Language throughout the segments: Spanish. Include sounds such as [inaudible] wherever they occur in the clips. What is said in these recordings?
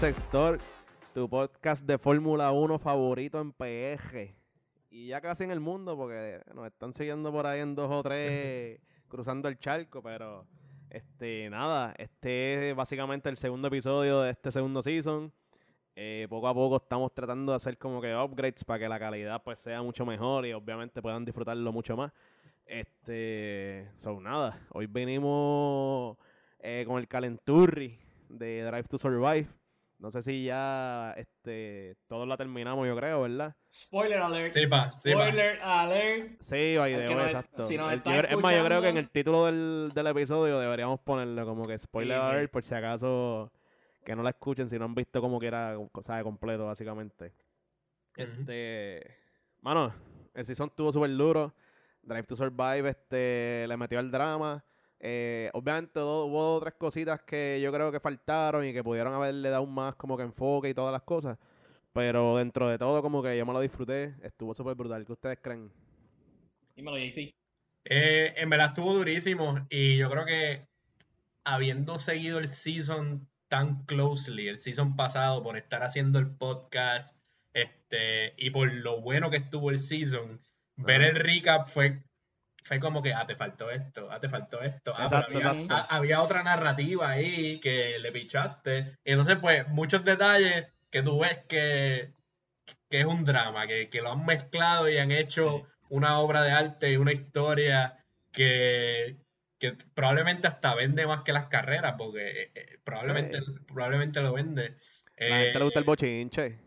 Sector, tu podcast de Fórmula 1 favorito en PG. Y ya casi en el mundo, porque nos están siguiendo por ahí en dos o tres [laughs] cruzando el charco, pero este nada, este es básicamente el segundo episodio de este segundo season. Eh, poco a poco estamos tratando de hacer como que upgrades para que la calidad pues sea mucho mejor y obviamente puedan disfrutarlo mucho más. Este, son nada, hoy venimos eh, con el calenturri de Drive to Survive. No sé si ya este, todos la terminamos, yo creo, ¿verdad? Spoiler alert. Sí, pa, sí, pa. Spoiler alert. Sí, by the way, no- exacto. si El- es más, yo creo que en el título del, del episodio deberíamos ponerle como que spoiler Sí, sí. alert por si acaso que no la escuchen si no han visto como que era, sabe, completo, básicamente. Este, mano, el season estuvo súper duro. Drive to Survive este, le metió al drama. Eh, obviamente hubo otras cositas que yo creo que faltaron y que pudieron haberle dado más como que enfoque y todas las cosas. Pero dentro de todo como que yo me lo disfruté. Estuvo súper brutal. ¿Qué ustedes creen? Dímelo, JC. Eh, en verdad estuvo durísimo y yo creo que habiendo seguido el season tan closely, el season pasado, por estar haciendo el podcast, este, y por lo bueno que estuvo el season, ver el recap fue, fue como que, ah, te faltó esto, ah, te faltó esto, ah, Exacto, había, exacto. había otra narrativa ahí que le pichaste, y entonces pues muchos detalles que tú ves que, que es un drama, que, que lo han mezclado y han hecho Sí. una obra de arte y una historia que, que probablemente hasta vende más que las carreras, porque eh, eh, probablemente, probablemente lo vende. La gente le gusta el Eh,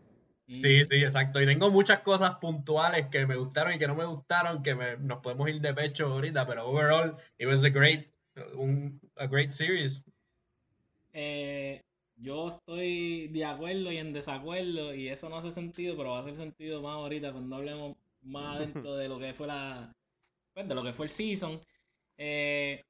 Sí, sí, exacto. Y tengo muchas cosas puntuales que me gustaron y que no me gustaron, que me- nos podemos ir de pecho ahorita, pero overall, it was a great, un, a great series. Eh, yo estoy de acuerdo y en desacuerdo y eso no hace sentido, pero va a hacer sentido más ahorita cuando hablemos más dentro [laughs] de lo que fue la, pues, de lo que fue el season. Eh,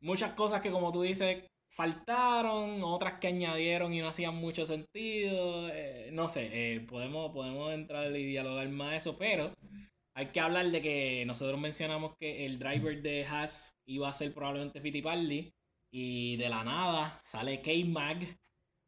muchas cosas que como tú dices faltaron, otras que añadieron y no hacían mucho sentido. eh, no sé, eh, podemos, podemos entrar y dialogar más eso, pero hay que hablar de que nosotros mencionamos que el driver de Haas iba a ser probablemente Fittipaldi. Y de la nada sale K-Mag.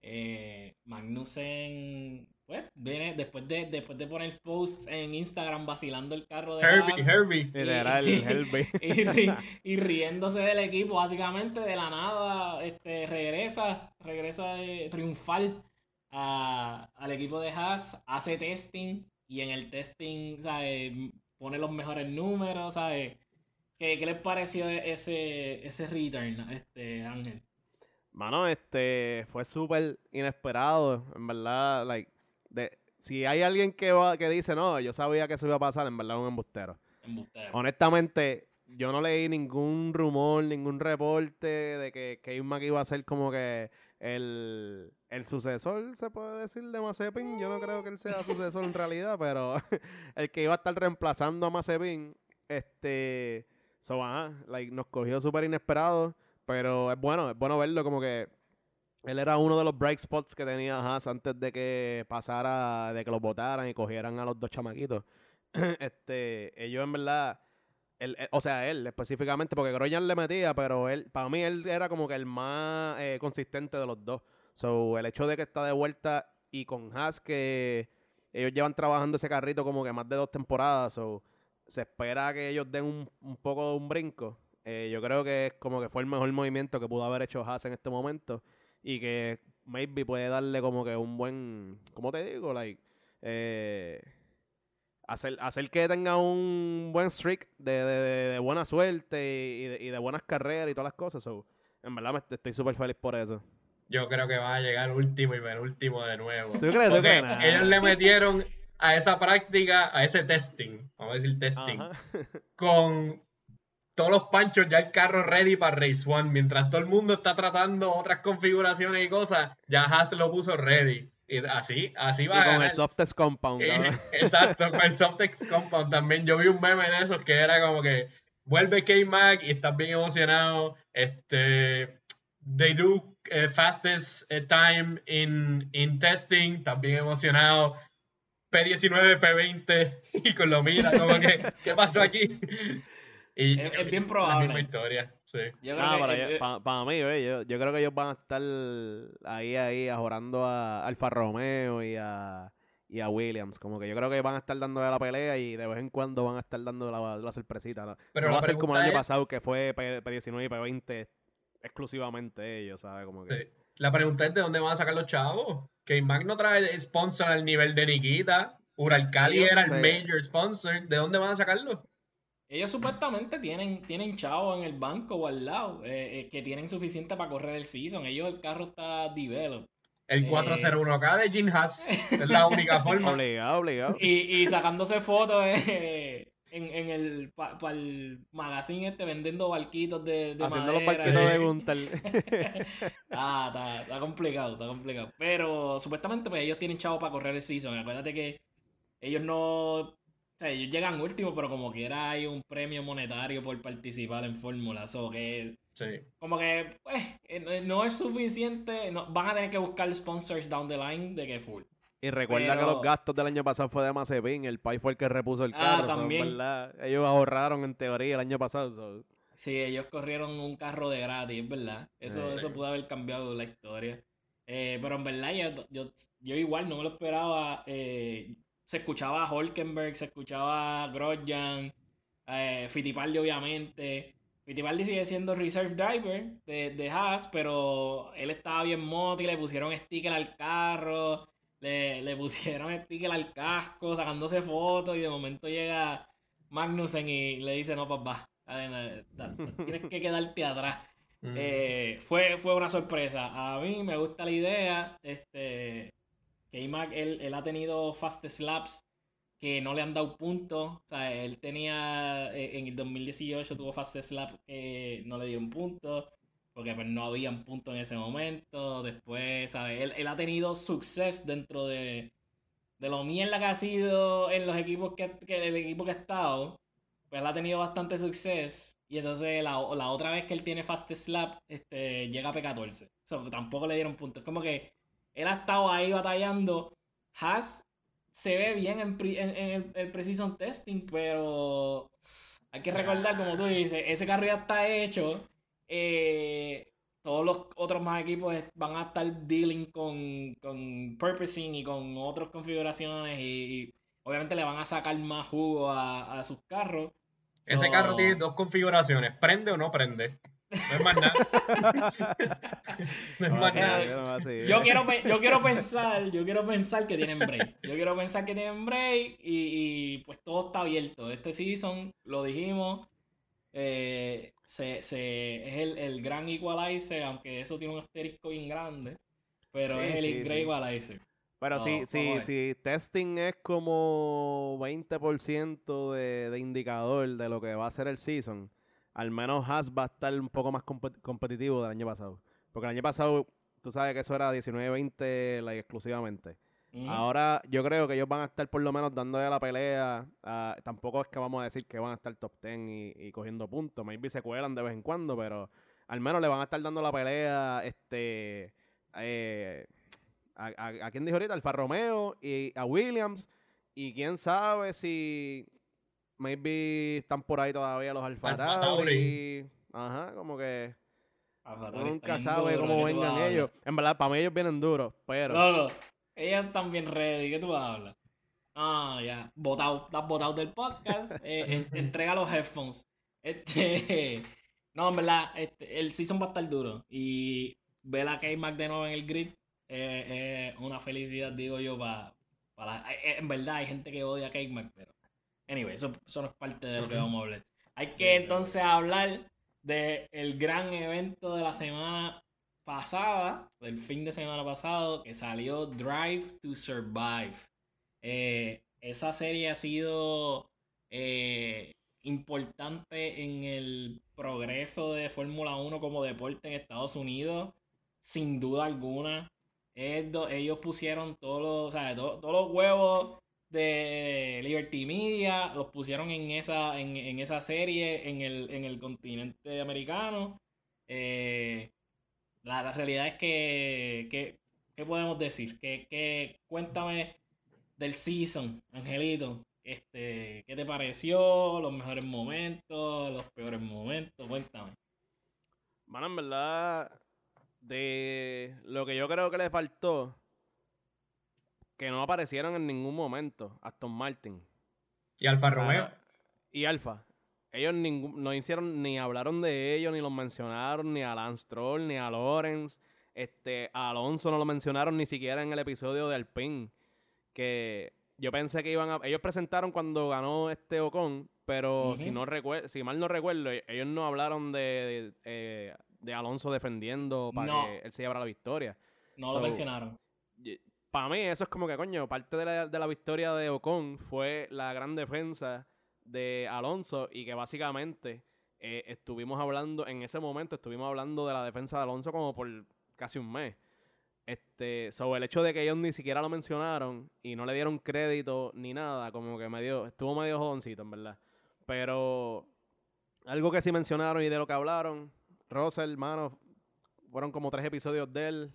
Eh, Magnussen, pues, viene después de, después de poner posts en Instagram vacilando el carro de Herbie, Haas Herbie. Literal, sí. Herbie. [laughs] y, ri- y riéndose del equipo, básicamente de la nada, este, regresa, regresa eh, triunfal a- al equipo de Haas, hace testing y en el testing, ¿sabes? pone los mejores números, ¿sabes? ¿Qué, qué les pareció ese, ese return, este Ángel? Mano, este fue súper inesperado, en verdad, like, de, si hay alguien que va, que dice, no, yo sabía que eso iba a pasar, en verdad es un embustero. Embustero. Honestamente, yo no leí ningún rumor, ningún reporte de que K-Mac iba a ser como que el, el sucesor, se puede decir, de Mazepin. Yo no creo que él sea sucesor en realidad, pero [laughs] el que iba a estar reemplazando a Mazepin, este, so, ajá, like, nos cogió súper inesperado, pero es bueno, es bueno verlo como que él era uno de los bright spots que tenía Haas antes de que pasara, de que los votaran y cogieran a los dos chamaquitos. [clears throat] este, ellos en verdad, él- él- o sea, él específicamente, porque Grosjean le metía, pero él, para mí él era como que el más eh, consistente de los dos. So, el hecho de que está de vuelta y con Haas que ellos llevan trabajando ese carrito como que más de dos temporadas, so, se espera que ellos den un, un poco de un brinco. Eh, yo creo que es como que fue el mejor movimiento que pudo haber hecho Haas en este momento y que maybe puede darle como que un buen, ¿cómo te digo? Like, eh, hacer, hacer que tenga un buen streak de, de- buena suerte y de, y de buenas carreras y todas las cosas. So, en verdad me estoy súper feliz por eso. Yo creo que va a llegar último y penúltimo de nuevo. ¿Tú crees? ¿Tú Porque crees? Nah. ellos le metieron a esa práctica, a ese testing, vamos a decir testing, Ajá. [laughs] con todos los panchos, ya el carro ready para Race One. Mientras todo el mundo está tratando otras configuraciones y cosas, ya Haas lo puso ready. Y así, así Y va a con ganar. el softest compound, Y- cabrón. [laughs] exacto, con el Softex Compound también. Yo vi un meme de esos que era como que vuelve K-Mag y estás bien emocionado. Este, they do eh, fastest eh, time in, in testing, también emocionado. P19, P20 [laughs] y con lo mira como que, ¿qué pasó aquí? Y Es- es bien la probable. misma historia. Sí. Yo creo Ah, que, para, para mí, yo, yo creo que ellos van a estar ahí, ahí, ajorando a Alfa Romeo y a, y a Williams. Como que yo creo que van a estar dando la pelea y de vez en cuando van a estar dando la, la sorpresita. ¿no? Pero no la va a ser como el año es- pasado, que fue P- P19 y P20 exclusivamente ellos, ¿sabes? Como que... Sí. La pregunta es de dónde van a sacar los chavos. Que Mac no trae sponsor al nivel de Nikita. Uralcali era el sí. major sponsor. ¿De dónde van a sacarlo? Ellos supuestamente tienen, tienen chavos en el banco o al lado eh, eh, que tienen suficiente para correr el season. Ellos, el carro está developed. El Eh. 401k de Jim Haas. Es la única [laughs] forma. Obligado, obligado. Y, y sacándose fotos eh, en, en el para el magazine este vendiendo barquitos de, de Haciendo los barquitos de eh. Gunther. [laughs] Ah, está, está complicado, está complicado. Pero supuestamente pues ellos tienen chavos para correr el season. Acuérdate que ellos no... O sea, ellos llegan último, pero como quiera hay un premio monetario por participar en Fórmula. O que Sí. como que pues eh, no es suficiente. no- van a tener que buscar sponsors down the line de que full. Y recuerda que Pero- los gastos del año pasado fue de Mazepin, el Pai fue el que repuso el Ah, carro, so, también. ¿verdad? Ellos ahorraron en teoría el año pasado. so. Sí, ellos corrieron un carro de gratis, ¿verdad? Eso, Sí. eso pudo haber cambiado la historia. Eh, pero en verdad yo, yo, yo igual no me lo esperaba. eh, se escuchaba a Holkenberg, se escuchaba a Grosjean, eh, Fittipaldi obviamente. Fittipaldi sigue siendo reserve driver de, de Haas, pero él estaba bien moti, le pusieron sticker al carro, le, le pusieron sticker al casco, sacándose fotos y de momento llega Magnussen y le dice, no papá, tienes que quedarte atrás. [laughs] Mm. Eh, fue, fue una sorpresa. A mí me gusta la idea. Este, Imac, él, él ha tenido fast slaps que no le han dado puntos. O sea, él tenía, eh, en el 2018 tuvo fast slap que no le dieron puntos. Porque pues, no habían puntos en ese momento. Después, ¿sabes? Él, él ha tenido success dentro de, de lo mierda que ha sido en los equipos que, el equipo que ha estado. Pues él ha tenido bastante success. Y entonces la, la otra vez que él tiene Fast Slap, este, llega a P14. So, tampoco le dieron puntos. Como que él ha estado ahí batallando. Haas se ve bien en, pri- en- en el, Precision Testing, pero hay que recordar, como tú dices, ese carro ya está hecho. Eh, todos los otros más equipos van a estar dealing con, con purposing y con otras configuraciones y, y obviamente le van a sacar más jugo a, a sus carros. Ese So- carro tiene dos configuraciones. ¿Prende o no prende? No es más nada. [laughs] no es No, más nada. Yo quiero, yo quiero pensar, yo quiero pensar que tienen break. Yo quiero pensar que tienen break y, y, pues todo está abierto. Este season, lo dijimos, eh, se, se- es el, el gran equalizer, aunque eso tiene un asterisco bien grande, pero Sí, es el sí, gran sí. equalizer. Pero si, si, si testing es como 20% de, de indicador de lo que va a ser el season, al menos Haas va a estar un poco más compe- competitivo del año pasado. Porque el año pasado, tú sabes que eso era 19-20 like, exclusivamente. Ahora yo creo que ellos van a estar por lo menos dándole la pelea. a- tampoco es que vamos a decir que van a estar top 10 y, y cogiendo puntos. Maybe se cuelan de vez en cuando, pero al menos le van a estar dando la pelea este eh, a, a, a quién dijo ahorita, Alfa Romeo y a Williams. Y quién sabe si maybe están por ahí todavía los Alfa Alfa Tauri. Tauri. Ajá, como que nunca sabe duro, cómo ¿qué tú vengan hablas? ellos. En verdad, para mí ellos vienen duros, pero... Loco, ellas están bien ready, ¿qué tú hablas? Ah, ya, botado, estás botado del podcast, eh, en- [laughs] entrega los headphones. Este, no, en verdad, este, el season va a estar duro y ver a K-Mac de nuevo en el grid eh, es una felicidad, digo yo, para... en verdad hay gente que odia a K-Mac, pero... Anyway, eso, eso no es parte de lo que vamos a hablar. Hay Sí, que sí. entonces hablar del el gran evento de la semana pasada, del fin de semana pasado, que salió Drive to Survive. Eh, esa serie ha sido eh, importante en el progreso de Fórmula 1 como deporte en Estados Unidos, sin duda alguna. Ellos pusieron todos los, o sea, to- todos los huevos de Liberty Media, los pusieron en esa, en, en esa serie en el, en el continente americano. Eh, la, la realidad es que, que- ¿qué podemos decir? Que, que, cuéntame del season, Angelito. Este, ¿Qué te pareció? Los mejores momentos, los peores momentos, cuéntame. Mano, en verdad, de lo que yo creo que le faltó, que no aparecieron en ningún momento, Aston Martin. Y Alfa Romeo. Y Alfa. Ellos ningún- no hicieron, ni hablaron de ellos, ni los mencionaron, ni a Lance Stroll, ni a Lawrence. Este, a Alonso no lo mencionaron ni siquiera en el episodio de Alpine. Que yo pensé que iban a. Ellos presentaron cuando ganó este Ocon, pero si no recuerdo, si mal no recuerdo, e- ellos no hablaron de, de, eh, de Alonso defendiendo para No. que él se llevara la victoria. No So, lo mencionaron. Para mí, eso es como que, coño, parte de la, de la victoria de Ocon fue la gran defensa de Alonso y que básicamente eh, estuvimos hablando, en ese momento estuvimos hablando de la defensa de Alonso como por casi un mes. Este, sobre el hecho de que ellos ni siquiera lo mencionaron y no le dieron crédito ni nada, como que medio, estuvo medio jodoncito, en verdad. Pero algo que sí mencionaron y de lo que hablaron, Russell, hermano, fueron como tres episodios de él.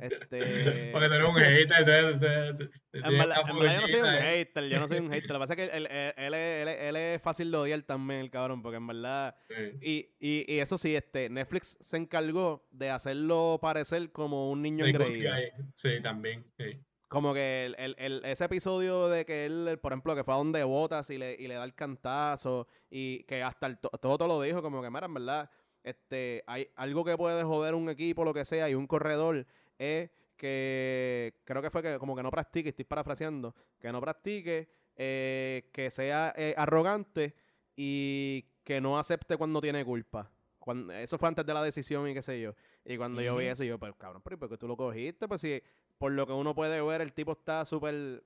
Este, [laughs] Porque tú eres un hater. te- te- te- te en verdad, yo no soy un hater, yo no soy un hater. Lo que pasa es que él, él- él es, él fácil de odiar también, el cabrón, porque en verdad... Sí. Y, y, y eso sí, este Netflix se encargó de hacerlo parecer como un niño engreído. Sí, también. sí. Como que el, el- el- ese episodio de que él, por ejemplo, que fue a donde botas y le, y le da el cantazo y que hasta el to- todo, todo lo dijo, como que, mira, en verdad, este, hay algo que puede joder un equipo, lo que sea, y un corredor es que creo que fue que como que no practique, estoy parafraseando, que no practique, eh, que sea eh, arrogante y que no acepte cuando tiene culpa. Cuando, eso fue antes de la decisión y qué sé yo. Y cuando yo vi eso, yo, pues cabrón, pero ¿y por qué tú lo cogiste? Pues si por lo que uno puede ver, el tipo está súper,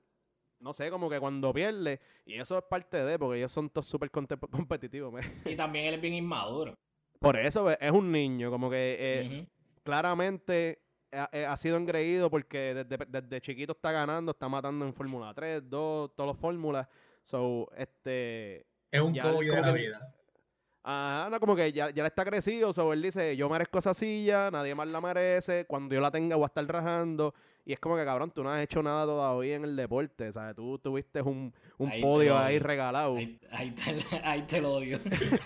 no sé, como que cuando pierde, y eso es parte de, porque ellos son todos súper [laughs] competitivos. me- Y también él es bien inmaduro. Por eso pues, es un niño, como que eh, claramente ha, eh, ha sido engreído porque desde, desde chiquito está ganando, está matando en Fórmula 3, 2, todas las fórmulas. So, este... Es un cogollo de la que- vida. Ajá, no, como que ya, ya le está crecido, so él dice, yo merezco esa silla, nadie más la merece, cuando yo la tenga voy a estar rajando, y es como que, cabrón, tú no has hecho nada todavía en el deporte, ¿sabes? Tú tuviste un, un Ahí podio ahí regalado. Ahí, ahí te, ahí te lo odio. [laughs] [laughs]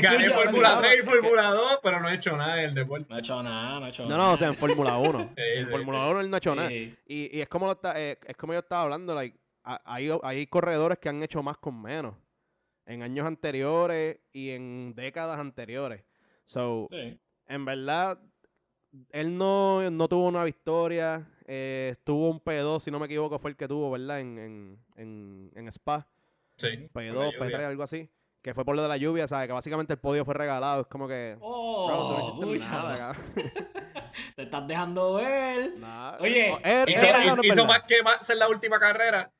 Gané Fórmula cabrón, 3 y Fórmula 2, pero no he hecho nada en el deporte. No he hecho nada, no he hecho No, nada. no, o sea, en Fórmula 1. [laughs] Sí, en Fórmula sí. 1 él no ha hecho nada. Y, y es como lo está, eh, es como yo estaba hablando, like, hay, hay corredores que han hecho más con menos. En años anteriores y en décadas anteriores. So, Sí. en verdad, él no, no tuvo una victoria. Eh, tuvo un P2, si no me equivoco, fue el que tuvo, ¿verdad? En, en, en, en Spa. Sí. por la P2, lluvia. P3, algo así. Que fue por lo de la lluvia, ¿sabes? Que básicamente el podio fue regalado. Es como que. Oh, Bro, tú no nada, cabrón. [laughs] Te estás dejando ver. Nada. Oye, Oh, Hizo, es verdad, hizo- hizo verdad. más que más en la última carrera.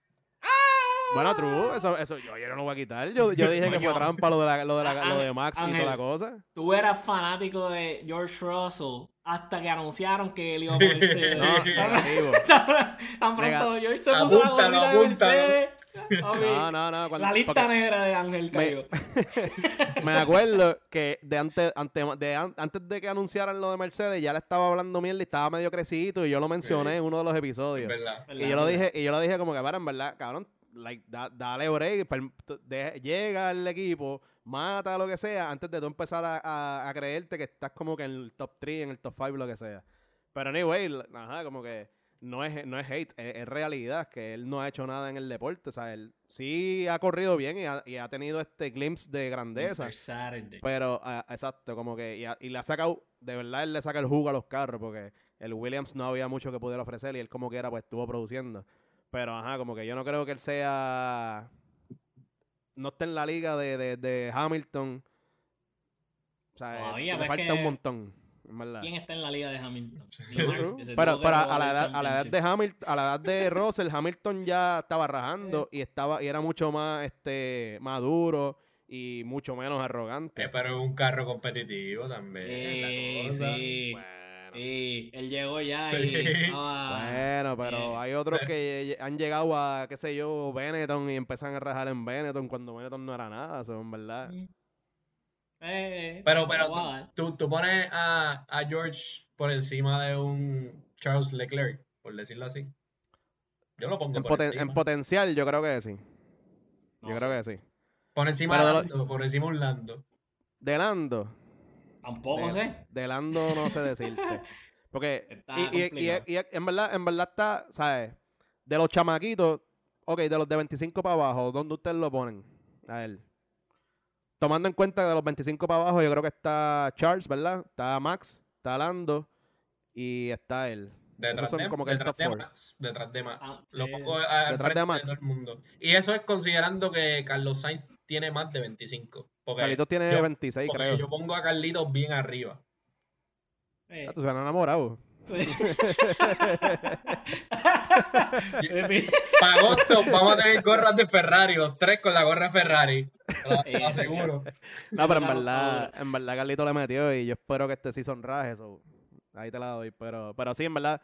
Bueno, true, eso, eso yo, yo no lo voy a quitar. Yo, yo dije que fue trampa lo de, la, lo de, la- lo de Max y toda la cosa. Tú eras fanático de George Russell hasta que anunciaron que él iba a [laughs] ponerse. No, negativo. Tan pronto George se puso la gorrita de. Mercedes. No, no, no. cuando- la lista negra de Ángel cayó. [laughs] me acuerdo que de antes, ante- de an- antes de que anunciaran lo de Mercedes, ya le estaba hablando mierda y estaba medio crecidito y yo lo mencioné Sí. en uno de los episodios. ¿Verdad? Y yo lo dije, y yo lo dije como que, para, en verdad, cabrón, like, da- dale break, de- llega al equipo, mata lo que sea, antes de tú empezar a, a- a creerte que estás como que en el top 3, en el top 5, lo que sea. Pero anyway, ajá, como que no es, no es hate, es, es realidad, que él no ha hecho nada en el deporte, o sea, él sí ha corrido bien y ha, y ha tenido este glimpse de grandeza. Pero, ah, exacto, como que, y, a- y le ha sacado, de verdad él le saca el jugo a los carros, porque el Williams no había mucho que pudiera ofrecer y él como quiera pues estuvo produciendo. Pero, ajá, como que yo no creo que él sea, no esté en la liga de, de, de Hamilton. O sea, eh, Todavía, le falta un montón. ¿Quién está en la liga de Hamilton? Que se Pero, pero a, la edad, a la edad de. Hamilton, a la edad de [laughs] Russell, Hamilton ya estaba rajando y estaba y era mucho más este maduro y mucho menos arrogante. Eh, pero es un carro competitivo también. Sí, la cosa. sí. Bueno. Sí, él llegó ya Sí. y estaba... Bueno, pero bien. hay otros que han llegado a, qué sé yo, Benetton y empiezan a rajar en Benetton cuando Benetton no era nada, eso en verdad. Eh, Pero, te pero dar. tú, tú pones a, a George por encima de un Charles Leclerc, por decirlo así. Yo lo pongo En, por poten- encima. en potencial, yo creo que sí. No yo sé. creo que sí. por encima pero de lo- Lando, por encima de un Lando. De Lando, Tampoco de, sé. de Lando no sé decirte. [laughs] Porque, Está y, y- y- complicado. y en verdad, en verdad está, ¿sabes? De los chamaquitos, ok, de los de 25 para abajo, ¿dónde ustedes lo ponen? A él. Tomando en cuenta que de los 25 para abajo, yo creo que está Charles, ¿verdad? Está Max, está Lando y está él. Detrás, son de, como que el detrás top de. Max. Detrás de Max. Ah, Lo sí. pongo a- Detrás de Max. todo el mundo. Y eso es considerando que Carlos Sainz tiene más de 25. Porque, Carlitos tiene yo- 26, porque creo. yo pongo a Carlitos bien arriba. Eh, Ah, tú se han enamorado. sí. [laughs] Para agosto vamos a tener gorras de Ferrari, los tres con la gorra Ferrari. Te lo- lo Eh, aseguro. No, pero en verdad, en verdad Carlito le metió y yo espero que este season raje eso. Ahí te la doy, pero, pero sí, en verdad,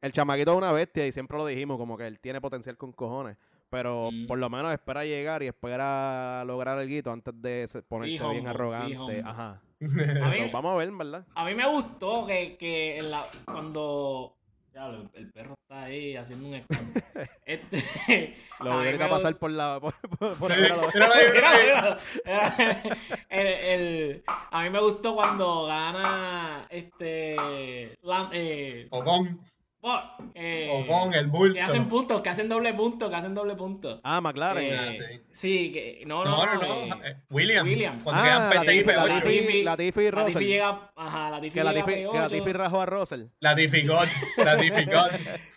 el chamaquito es una bestia y siempre lo dijimos, como que él tiene potencial con cojones. Pero Mm. por lo menos espera llegar y espera lograr el guito antes de ponerte bien arrogante. Ajá. [laughs] Mí- vamos a ver, en verdad. A mí me gustó que, que en la, cuando. El, el perro está ahí haciendo un escándalo. [laughs] Este, Lo a voy a pasar por la. Por, Sí, [laughs] el, el- a mí me gustó cuando gana este. Eh, Ocon, eh, Ocon, el bulto. que hacen puntos, que hacen doble punto, que hacen doble punto. Ah, McLaren. Eh, Ah, sí. sí, que no, No, no, no, eh, no. eh, Williams. Williams. Cuando Ah, quedan Latifi, P6, P8. Latifi, Latifi- Latifi y Latifi Russell. llega, ajá, Latifi Que llega Latifi, a que P8. Latifi rajó a Russell. Latifi God, Latifi God.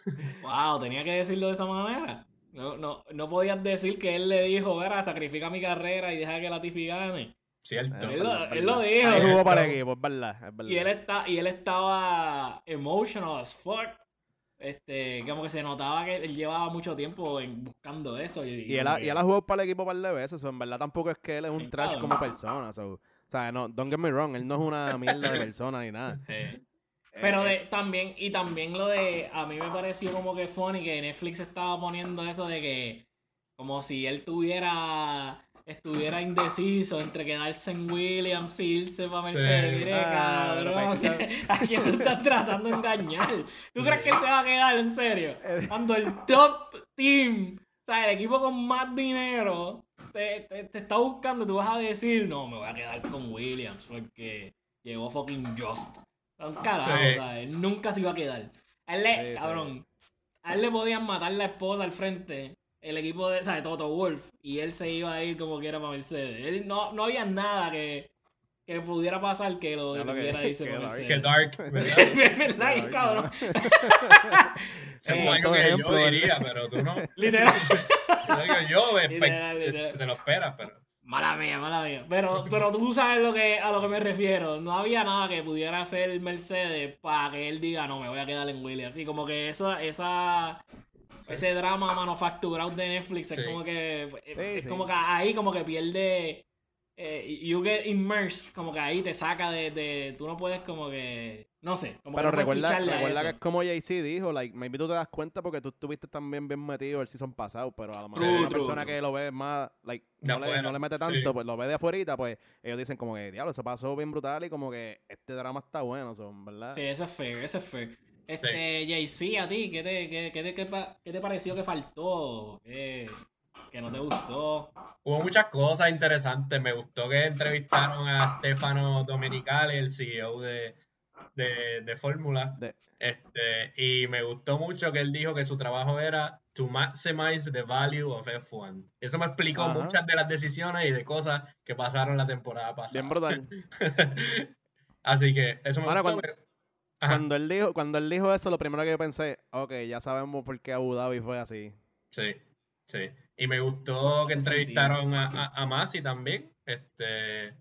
[laughs] Wow, tenía que decirlo de esa manera. No, no, no podías decir que él le dijo, verá, sacrifica mi carrera y deja que Latifi gane. Cierto. Eh, Él lo, verdad, él lo dijo. Él jugó para el equipo, es verdad. Es verdad. Y él, está, y él estaba emotional as fuck. Este, como que se notaba que él llevaba mucho tiempo en, buscando eso. Y, Y él, ha, y él ha jugado para el equipo un par de veces. so, en verdad tampoco es que él es un Sí, trash como persona. so, o sea, no, don't get me wrong, él no es una mierda de persona ni nada. [laughs] Eh, Pero Eh, de, también, y también lo de, a mí me pareció como que funny que Netflix estaba poniendo eso de que, como si él tuviera, estuviera indeciso entre quedarse en Williams y irse para Mercedes. Sí. Mire, Ah, cabrón, pero a quién tú estás tratando de engañar. ¿Tú crees que él se va a quedar en serio? Cuando el top team, o sea, el equipo con más dinero, te, te, te está buscando, tú vas a decir, no, me voy a quedar con Williams porque llegó fucking Just. Un carajo, Sí. o sea, él nunca se iba a quedar. A él le, Sí, sí. cabrón, a él le podían matar la esposa al frente, el equipo de, o sea, de Toto Wolf, y él se iba a ir como quiera para Mercedes. Él, no, no había nada que, que pudiera pasar que lo detuviera irse que para dark. Mercedes. Que dark, [laughs] ¿verdad? Es [laughs] verdad, Dark, cabrón. Es algo otro que ejemplo, yo diría, pero tú no. [laughs] Literal. Yo digo, yo Literal, literal. te lo esperas, pero. Mala mía, mala mía. Pero, pero tú sabes lo que, a lo que me refiero. No había nada que pudiera hacer Mercedes para que él diga, no, me voy a quedar en Williams. Así como que esa, esa, ese drama manufacturado de Netflix es Sí. como que, es sí. como que ahí como que pierde, eh, you get immersed, como que ahí te saca de, de tú no puedes como que, no sé, como Pero que no recuerda, recuerda que es como JC dijo, like, maybe tú te das cuenta porque tú estuviste también bien metido el season pasado, pero a lo mejor True, una true, persona true. que lo ve más, like, no le, no le mete sí. tanto, pues lo ve de afuera, pues ellos dicen como que, diablo, eso pasó bien brutal y como que este drama está bueno, son, ¿verdad? Sí, eso es fair, eso es fair. Este, JC, a ti, ¿qué te, qué, qué te, qué qué te pareció que faltó? ¿Qué, que no te gustó? Hubo muchas cosas interesantes. Me gustó que entrevistaron a Stefano Domenicali, el CEO de, de, de Fórmula. De- Este, y me gustó mucho que él dijo que su trabajo era to maximize the value of F1. Eso me explicó Ajá. muchas de las decisiones y de cosas que pasaron la temporada bien pasada. brutal. [laughs] Así que eso me Ahora, gustó. cuando- Ajá. Cuando él dijo, cuando él dijo eso, lo primero que yo pensé, ok, ya sabemos por qué Abu Dhabi fue así. Sí, sí. Y me gustó Eso que entrevistaron a, a, a Masi también. Este,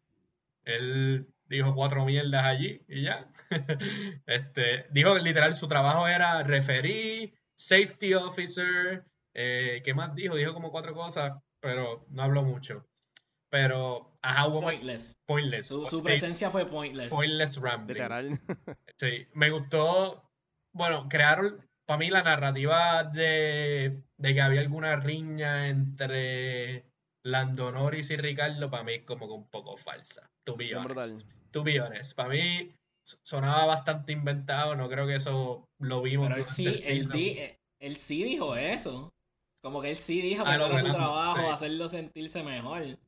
él dijo cuatro mierdas allí y ya. [laughs] Este, dijo que literal su trabajo era referee, safety officer, eh, ¿qué más dijo? Dijo como cuatro cosas, pero no habló mucho. Pero, ajá, hubo más Pointless. pointless. Su, su Sí, presencia fue pointless. pointless rambling. Literal. [laughs] Sí, me gustó. Bueno, crearon para mí la narrativa de, de que había alguna riña entre Lando Norris y Ricardo, para mí es como que un poco falsa. To be brutal. honest. To be honest. Para mí sonaba bastante inventado, no creo que eso lo vimos Pero él sí, di- eh, él sí dijo eso. Como que él sí dijo Ah, que era su trabajo sí. hacerlo sentirse mejor.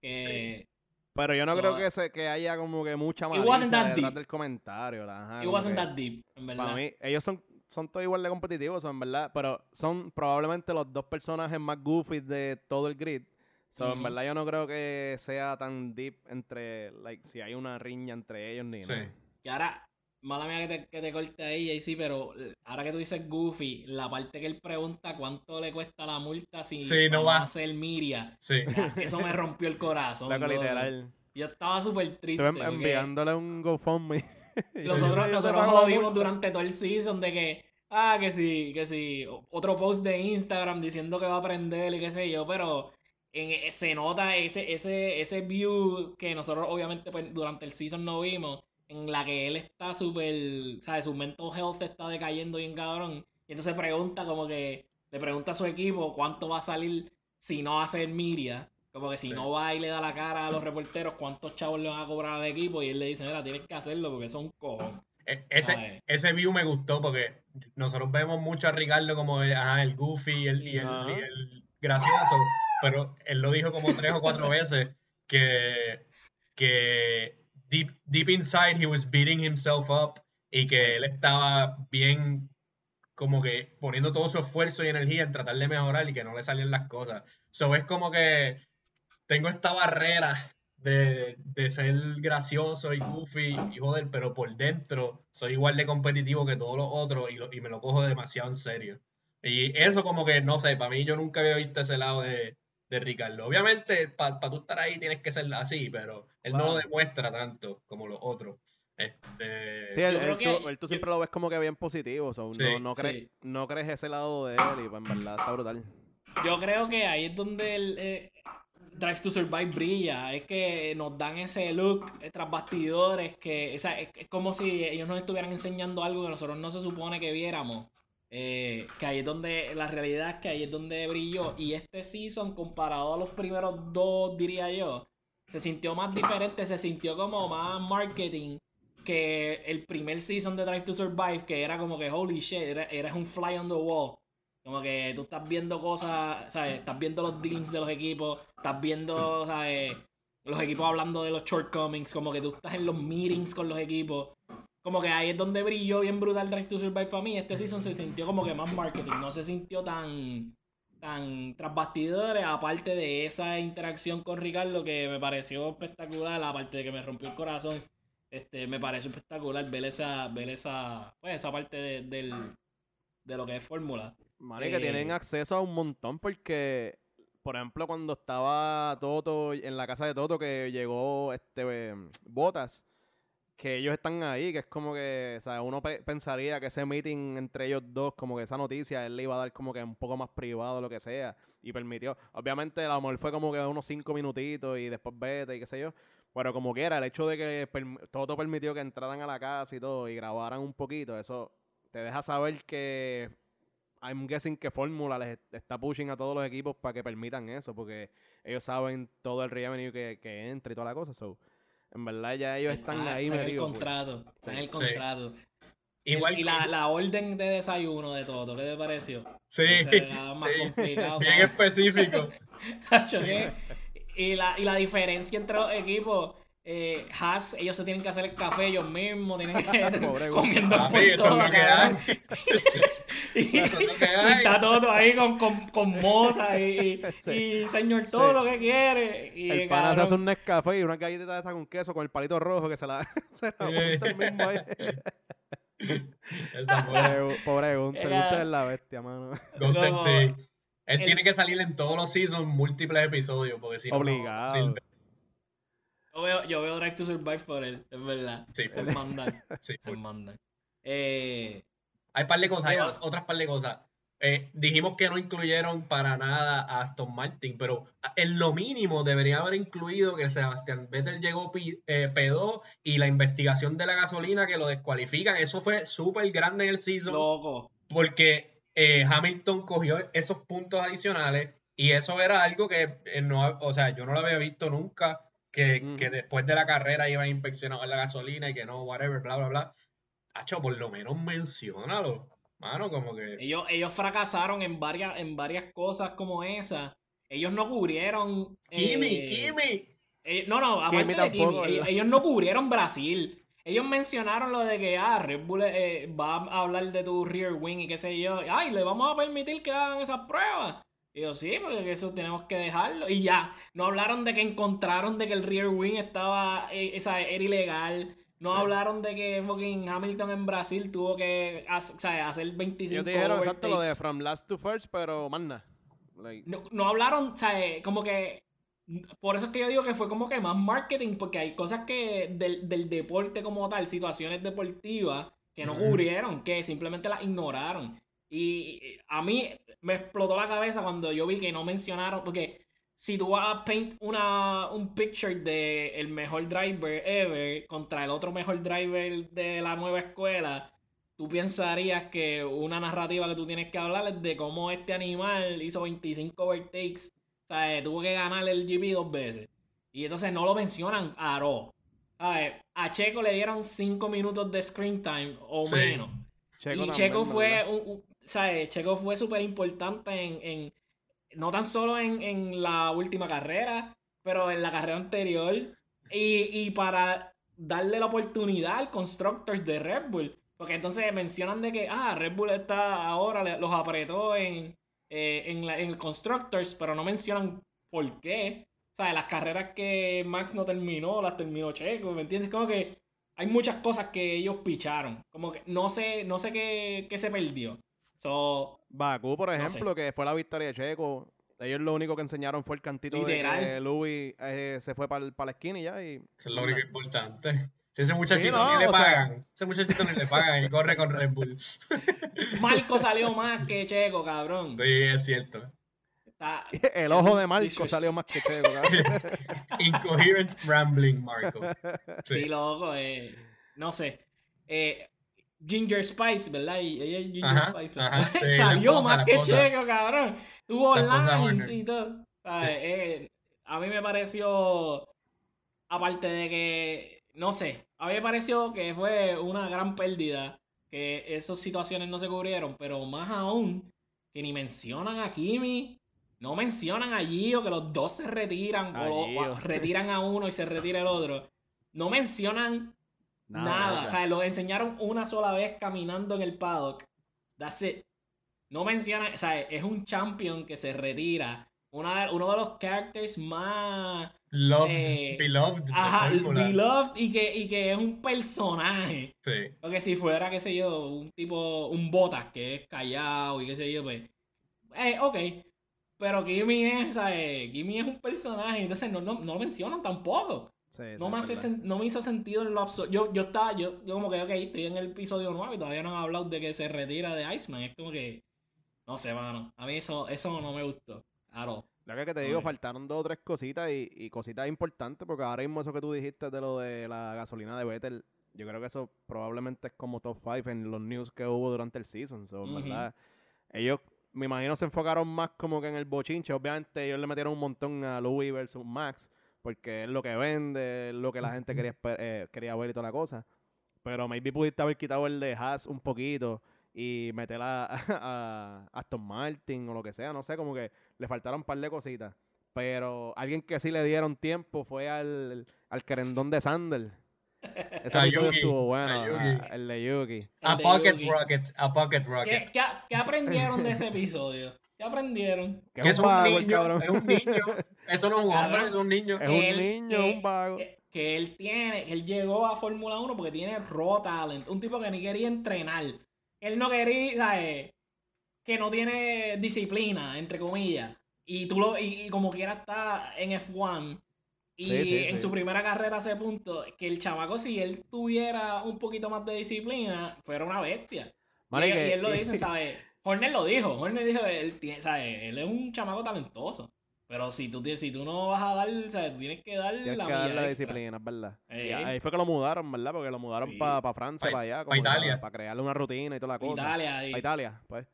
Que, Pero yo no So, creo que, se, que haya como que mucha malicia that detrás deep. del comentario. la- ajá, It wasn't that deep, en verdad. Para mí, ellos son, son todos igual de competitivos, en verdad. Pero son probablemente los dos personajes más goofy de todo el grid. So, en verdad yo no creo que sea tan deep entre, like, si hay una riña entre ellos ni Sí. nada. Y ahora, mala mía que te, que te corte ahí, JC, pero ahora que tú dices Goofy, la parte que él pregunta cuánto le cuesta la multa si Sí, no vamos va. a hacer Miria. Sí. Ya, Eso me rompió el corazón. Loco, brother. literal. Yo estaba súper triste. Estuve porque enviándole un GoFundMe. [laughs] Nosotros, "Yo te nosotros jodimos multa". durante todo el season de que, ah, que sí, que sí, otro post de Instagram diciendo que va a aprender y qué sé yo, pero en, e- se nota ese, ese, ese view que nosotros obviamente pues, durante el season no vimos, en la que él está súper, ¿sabes? Su mental health está decayendo bien cabrón. Y entonces pregunta como que, le pregunta a su equipo cuánto va a salir si no hace el Miria. Como que si Sí. no va y le da la cara a los reporteros, cuántos chavos le van a cobrar al equipo. Y él le dice, mira, tienes que hacerlo porque un cojón. E- Ese, ese view me gustó porque nosotros vemos mucho a Ricardo como ajá, el goofy y el, y el- Ajá. y el gracioso, pero él lo dijo como tres o cuatro veces que, que deep, deep inside he was beating himself up y que él estaba bien como que poniendo todo su esfuerzo y energía en tratar de mejorar y que no le salían las cosas. So es como que tengo esta barrera de, de ser gracioso y goofy y joder, pero por dentro soy igual de competitivo que todos los otros y, lo- y me lo cojo demasiado en serio. Y eso como que, no sé, para mí yo nunca había visto ese lado de, de Ricardo. Obviamente, para tú estar ahí tienes que ser así, pero él no lo demuestra tanto como los otros. Este, Sí, él, que- tú, él tú yo- siempre lo ves como que bien positivo. so, Sí, no, no, crees, sí. no crees ese lado de él y pues, en verdad está brutal. Yo creo que ahí es donde el eh, Drive to Survive brilla. Es que nos dan ese look eh, tras bastidores que o sea, es, es como si ellos nos estuvieran enseñando algo que nosotros no se supone que viéramos. Eh, que ahí es donde la realidad es que ahí es donde brilló. Y este season, comparado a los primeros dos, diría yo, se sintió más diferente, se sintió como más marketing que el primer season de Drive to Survive, que era como que holy shit, era, eras un fly on the wall. Como que tú estás viendo cosas, ¿sabes? Estás viendo los dealings de los equipos, estás viendo, ¿sabes? Los equipos hablando de los shortcomings, como que tú estás en los meetings con los equipos. Como que ahí es donde brilló bien brutal Drive to Survive para mí. Este season se sintió como que más marketing, no se sintió tan tan tras bastidores, aparte de esa interacción con Ricardo que me pareció espectacular, aparte de que me rompió el corazón, este, me pareció espectacular ver esa, ver esa, pues esa parte de, del, de lo que es fórmula. Que Eh, tienen acceso a un montón porque, por ejemplo, cuando estaba Toto en la casa de Toto que llegó este Botas, que ellos están ahí, que es como que, o sea, uno pe- pensaría que ese meeting entre ellos dos, como que esa noticia, él le iba a dar como que un poco más privado, lo que sea, y permitió. Obviamente, a lo mejor fue como que unos cinco minutitos y después vete y qué sé yo. Pero como quiera, el hecho de que Toto permitió que entraran a la casa y todo y grabaran un poquito, eso te deja saber que I'm guessing que Fórmula les está pushing a todos los equipos para que permitan eso, porque ellos saben todo el revenue que, que entra y toda la cosa. So, en verdad ya ellos están Está- ahí está en el metidos. pues. contrato, está en el contrato. igual y que- la, la orden de desayuno de todo, ¿qué te pareció? sí, [laughs] más sí, complicado, bien específico. [laughs] Y, la, y la diferencia entre los equipos, eh, Haas, ellos se tienen que hacer el café ellos mismos, tienen que [laughs] comiendo por eso es soda, y, [laughs] está todo ahí con, con, con moza y, y, [laughs] Sí. y señor, Sí. todo lo que quiere. Y, El pana se hace un Nescafé y una galletita de esta con queso con el palito rojo que se la, [laughs] se la el mismo ahí. Pobre, pobre Gunter, Era- Gunter es la bestia, mano. Gunter, Como- sí. Él el- tiene que salir en todos los seasons múltiples episodios, porque si no, no Obligado. sirve. yo, veo, yo veo Drive to Survive por él, es verdad. Sí, se full. mandan, Sí, se full. mandan. Eh, Hay par de cosas, hay otras par de cosas. Eh, dijimos que no incluyeron para nada a Aston Martin, pero en lo mínimo debería haber incluido que Sebastián Vettel llegó pi- eh, P2 y la investigación de la gasolina que lo descualifican. Eso fue súper grande en el season loco. porque eh, Hamilton cogió esos puntos adicionales y eso era algo que eh, no, o sea, yo no lo había visto nunca. Que, que después de la carrera iban a inspeccionar la gasolina y que no, whatever, bla, bla, bla. Hacho, por lo menos menciónalo. Mano, como que. Ellos, ellos fracasaron en varias, en varias cosas como esa. Ellos no cubrieron. Kimi, eh, Kimi. Eh, no, no, aparte Kimi de Kimi, ellos, no cubrieron Brasil. Ellos mencionaron lo de que, ah, Red Bull eh, va a hablar de tu rear wing y qué sé yo. Ay, le vamos a permitir que hagan esas pruebas. Y yo, sí, porque eso tenemos que dejarlo. Y ya, no hablaron de que encontraron de que el rear wing estaba, eh, esa, era ilegal. No Sí. hablaron de que fucking Hamilton en Brasil tuvo que o sea, hacer 25 Ellos dijeron exacto lo de from last to first, pero nada. Like, No, no hablaron, eh, como que. Por eso es que yo digo que fue como que más marketing, porque hay cosas que del, del deporte como tal, situaciones deportivas, que no cubrieron, que simplemente las ignoraron. Y a mí me explotó la cabeza cuando yo vi que no mencionaron, porque si tú vas a paint una, un picture de el mejor driver ever contra el otro mejor driver de la nueva escuela, tú pensarías que una narrativa que tú tienes que hablar es de cómo este animal hizo 25 overtakes, o sea, tuvo que ganar el GP dos veces. Y entonces no lo mencionan a Aro. ¿Sabes? A Checo le dieron 5 minutos de screen time o Sí. menos. Checo y Checo fue un- ¿sabes? Checo fue súper importante en, en- no tan solo en, en la última carrera, pero en la carrera anterior. Y, y para darle la oportunidad al Constructors de Red Bull. Porque entonces mencionan de que, ah, Red Bull está ahora, los apretó en, eh, en, la- en el Constructors, pero no mencionan por qué. O sea, las carreras que Max no terminó, las terminó Checo, ¿me entiendes? Como que hay muchas cosas que ellos picharon. Como que no sé, no sé qué, qué se perdió. So, Bakú, por No sé. ejemplo, que fue la victoria de Checo. Ellos lo único que enseñaron fue el cantito Literal. de que Louis eh, se fue para la esquina y ya. Y, Eso es lo único importante. Si ese muchachito no, ni le sea- pagan, ese muchachito ni le pagan y corre con Red Bull. [laughs] Marco salió más que Checo, cabrón. Sí, es cierto. Está- [laughs] el ojo de Marco salió más que Checo. cabrón. [laughs] Incoherent rambling, Marco. sí, Sí. loco, eh, no sé. Eh, Ginger Spice, ¿verdad? Y ella es Ginger Ajá, Spice. ajá, [laughs] sí, la Salió más que. Checo, cabrón. Tuvo lines y todo. ¿Sabes? Eh, a mí me pareció, aparte de que, no sé, a mí me pareció que fue una gran pérdida que esas situaciones no se cubrieron, pero más aún, que ni mencionan a Kimi, no mencionan a Gio, que los dos se retiran, o, retiran a uno y se retira el otro. No mencionan Nada, nada. o sea, lo enseñaron una sola vez caminando en el paddock. That's it. No menciona, o sea, es un champion que se retira. Una, uno de los characters más Loved, Eh, beloved ajá, beloved y que, y que es un personaje. Sí. Porque si fuera, qué sé yo, un tipo, un botas que es callado y qué sé yo, pues. Eh, ok. Pero Kimi es, ¿sabes? Kimi es un personaje, entonces no, no, no lo mencionan tampoco. Sí, No me, hace sen- no me hizo sentido en lo absoluto. Yo, yo estaba, yo, yo como que, ok, estoy en el episodio 9 y todavía no han hablado de que se retira de Iceman. Es como que, no sé, mano. A mí eso, eso no me gustó. Claro. Lo que te digo, faltaron dos o tres cositas y, y cositas importantes, porque ahora mismo eso que tú dijiste de lo de la gasolina de Vettel, yo creo que eso probablemente es como top 5 en los news que hubo durante el season. So, en Ujú. verdad, ellos, me imagino, se enfocaron más como que en el bochinche. Obviamente, ellos le metieron un montón a Louis versus Max, porque es lo que vende, es lo que la gente quería, eh, quería ver y toda la cosa. Pero maybe pudiste haber quitado el de Haas un poquito y meter a, [laughs] a Aston Martin o lo que sea, no sé, como que le faltaron un par de cositas. Pero alguien que sí le dieron tiempo fue al, al querendón de Sander. [laughs] Ese A episodio Yuki, estuvo a bueno, Yuki. a- el de Yuki. A de Pocket Yugi. Rocket, a Pocket ¿Qué, Rocket. qué, qué aprendieron de ese episodio? ¿Qué aprendieron? Que es un un niño, cabrón. es un niño. [laughs] Eso no es un hombre, es un niño. Es un Él- niño, que- un vago. Que, que él tiene, él llegó a Fórmula 1 porque tiene raw talent. Un tipo que ni quería entrenar. Él no quería, ¿sabes? Que no tiene disciplina, entre comillas. Y tú lo, y, y como quiera está en F1. Y Sí, sí, en sí. su primera carrera a ese punto, que el chamaco, si él tuviera un poquito más de disciplina, fuera una bestia. Y, que- y él lo dice, [laughs] ¿sabes? Horner lo dijo. Horner dijo, él, tiene, ¿sabes? Él es un chamaco talentoso. Pero si tú, tienes- si tú no vas a dar, ¿sabes? Tú tienes que dar Tienes la que milla la extra. disciplina, es verdad. Y Eh. ahí fue que lo mudaron, ¿verdad? Porque lo mudaron Sí. para Francia, Pa- para allá, pa como que Italia. para crearle una rutina y toda la cosa. Italia. Y, A Italia, pues.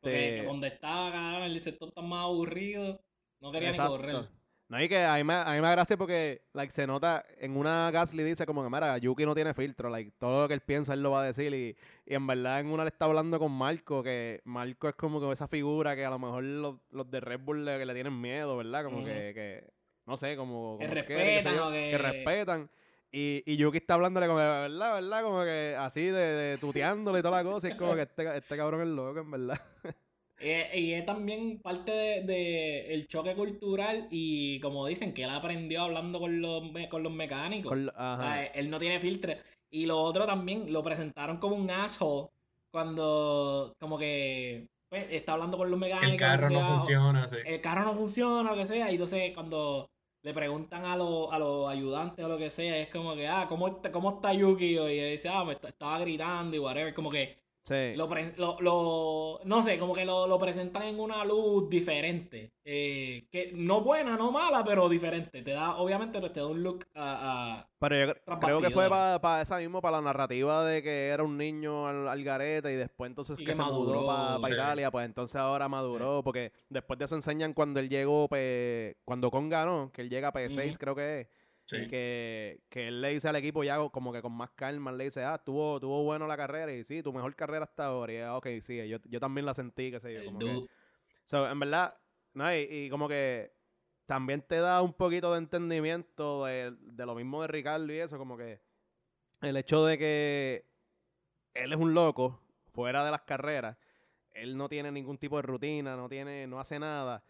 porque Este, donde estaba, cabrón, el sector tan más aburrido. No quería ni correr. No, y que a mí, me, a mí me da gracia porque like, se nota, en una Gasly dice como que, mira, Yuki no tiene filtro, like, todo lo que él piensa él lo va a decir y, y en verdad en una le está hablando con Marco, que Marco es como que esa figura que a lo mejor los, los de Red Bull le, que le tienen miedo, ¿verdad? Como que, que, no sé, como, Que como sé respetan yo, que que- respetan. Y, y Yuki está hablándole como, verdad, verdad, como que así de, de tuteándole y toda la cosa. Y es como que este, este cabrón es loco, en verdad. [laughs] Eh, y es también parte de, de el choque cultural y como dicen que él aprendió hablando con los, con los mecánicos. Con lo- O sea, ajá. él no tiene filtro. Y lo otro también lo presentaron como un asshole cuando como que pues, está hablando con los mecánicos. El carro o sea, no funciona, sí. El carro no funciona o lo que sea. Y entonces cuando le preguntan a, los a los ayudantes o lo que sea, es como que, ah, ¿cómo está, cómo está Yuki? hoy? Y él dice, ah, me está- estaba gritando y whatever. Como que Sí. lo, pre- lo, lo- no sé, como que lo, lo presentan en una luz diferente. eh, que no buena, no mala, pero diferente. Te da, obviamente, pues te da un look a. a- Pero yo creo que fue para esa mismo, para la narrativa de que era un niño al, al garete y después entonces Y que, que se mudó maduró, para sí. Italia, pues entonces ahora maduró, porque después de eso enseñan cuando él llegó, pues, cuando Con ganó, que él llega a P6 Ujú. creo que es, Sí. que, que él le dice al equipo ya como que con más calma, le dice, ah, estuvo, estuvo bueno la carrera y sí, tu mejor carrera hasta ahora. Y ah, ok, sí, yo, yo también la sentí, qué sé yo. Como que. So, en verdad, no, y, y como que también te da un poquito de entendimiento de, de lo mismo de Ricardo y eso, como que el hecho de que él es un loco fuera de las carreras, él no tiene ningún tipo de rutina, no tiene, no hace nada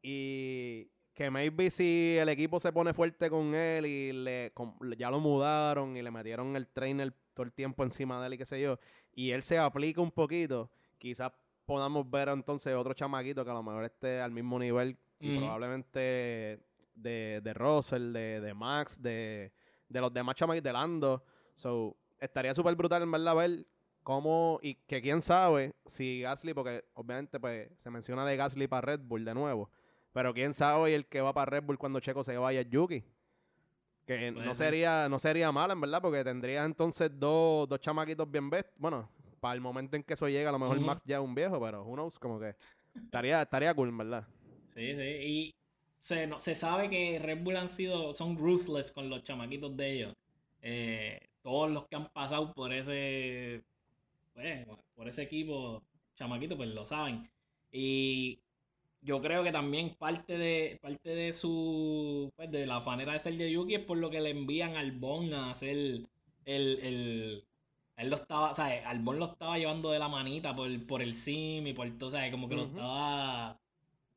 y que maybe si el equipo se pone fuerte con él y le ya lo mudaron y le metieron el trainer todo el tiempo encima de él y qué sé yo, y él se aplica un poquito, quizás podamos ver entonces otro chamaquito que a lo mejor esté al mismo nivel y probablemente de, de Russell, de, de Max, de, de los demás chamaquitos de Lando. So, estaría súper brutal en verdad ver cómo y que quién sabe si Gasly, porque obviamente pues se menciona de Gasly para Red Bull de nuevo, pero quién sabe el que va para Red Bull cuando Checo se vaya es Yuki. Que no ser. sería, no sería mal, en verdad, porque tendría entonces dos, dos chamaquitos bien best. Bueno, para el momento en que eso llega, a lo mejor. Max ya es un viejo, pero who knows, como que estaría, estaría cool, en verdad. Sí, sí. Y se, no- se sabe que Red Bull han sido, son ruthless con los chamaquitos de ellos. Eh, todos los que han pasado por ese, pues, por ese equipo chamaquito, pues lo saben. Y yo creo que también parte de, parte de su, pues, de la fanera de ser de Yuki es por lo que le envían al Bon a hacer el, el, él lo estaba, ¿sabes? Albon lo estaba llevando de la manita por, por el sim y por todo, ¿sabes? Como que lo estaba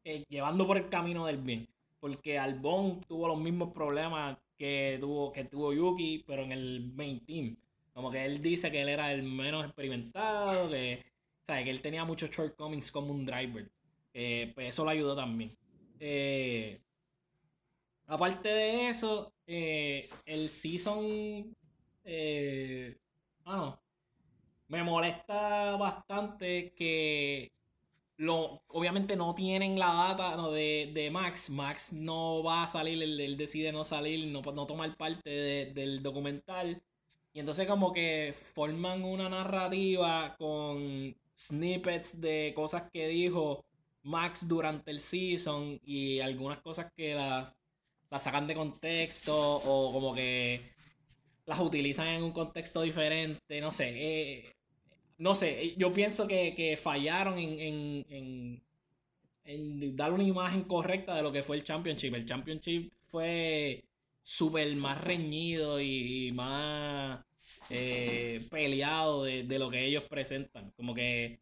eh, llevando por el camino del bien. Porque Albon tuvo los mismos problemas que tuvo, que tuvo Yuki, pero en el main team. Como que él dice que él era el menos experimentado, que, ¿sabes? que él tenía muchos shortcomings como un driver. Eh, pues eso lo ayudó también. Eh, aparte de eso, eh, el season. Ah, me molesta bastante que lo, obviamente no tienen la data no, de, de Max. Max no va a salir, él, él decide no salir, no, no tomar parte de- del documental. Y entonces como que forman una narrativa con snippets de cosas que dijo Max durante el season y algunas cosas que las, sacan de contexto o como que las utilizan en un contexto diferente, no sé. eh, no sé, eh, yo pienso que, que fallaron en, en, en, dar una imagen correcta de lo que fue el Championship. El Championship fue súper más reñido y, y más eh, peleado de, de lo que ellos presentan. Como que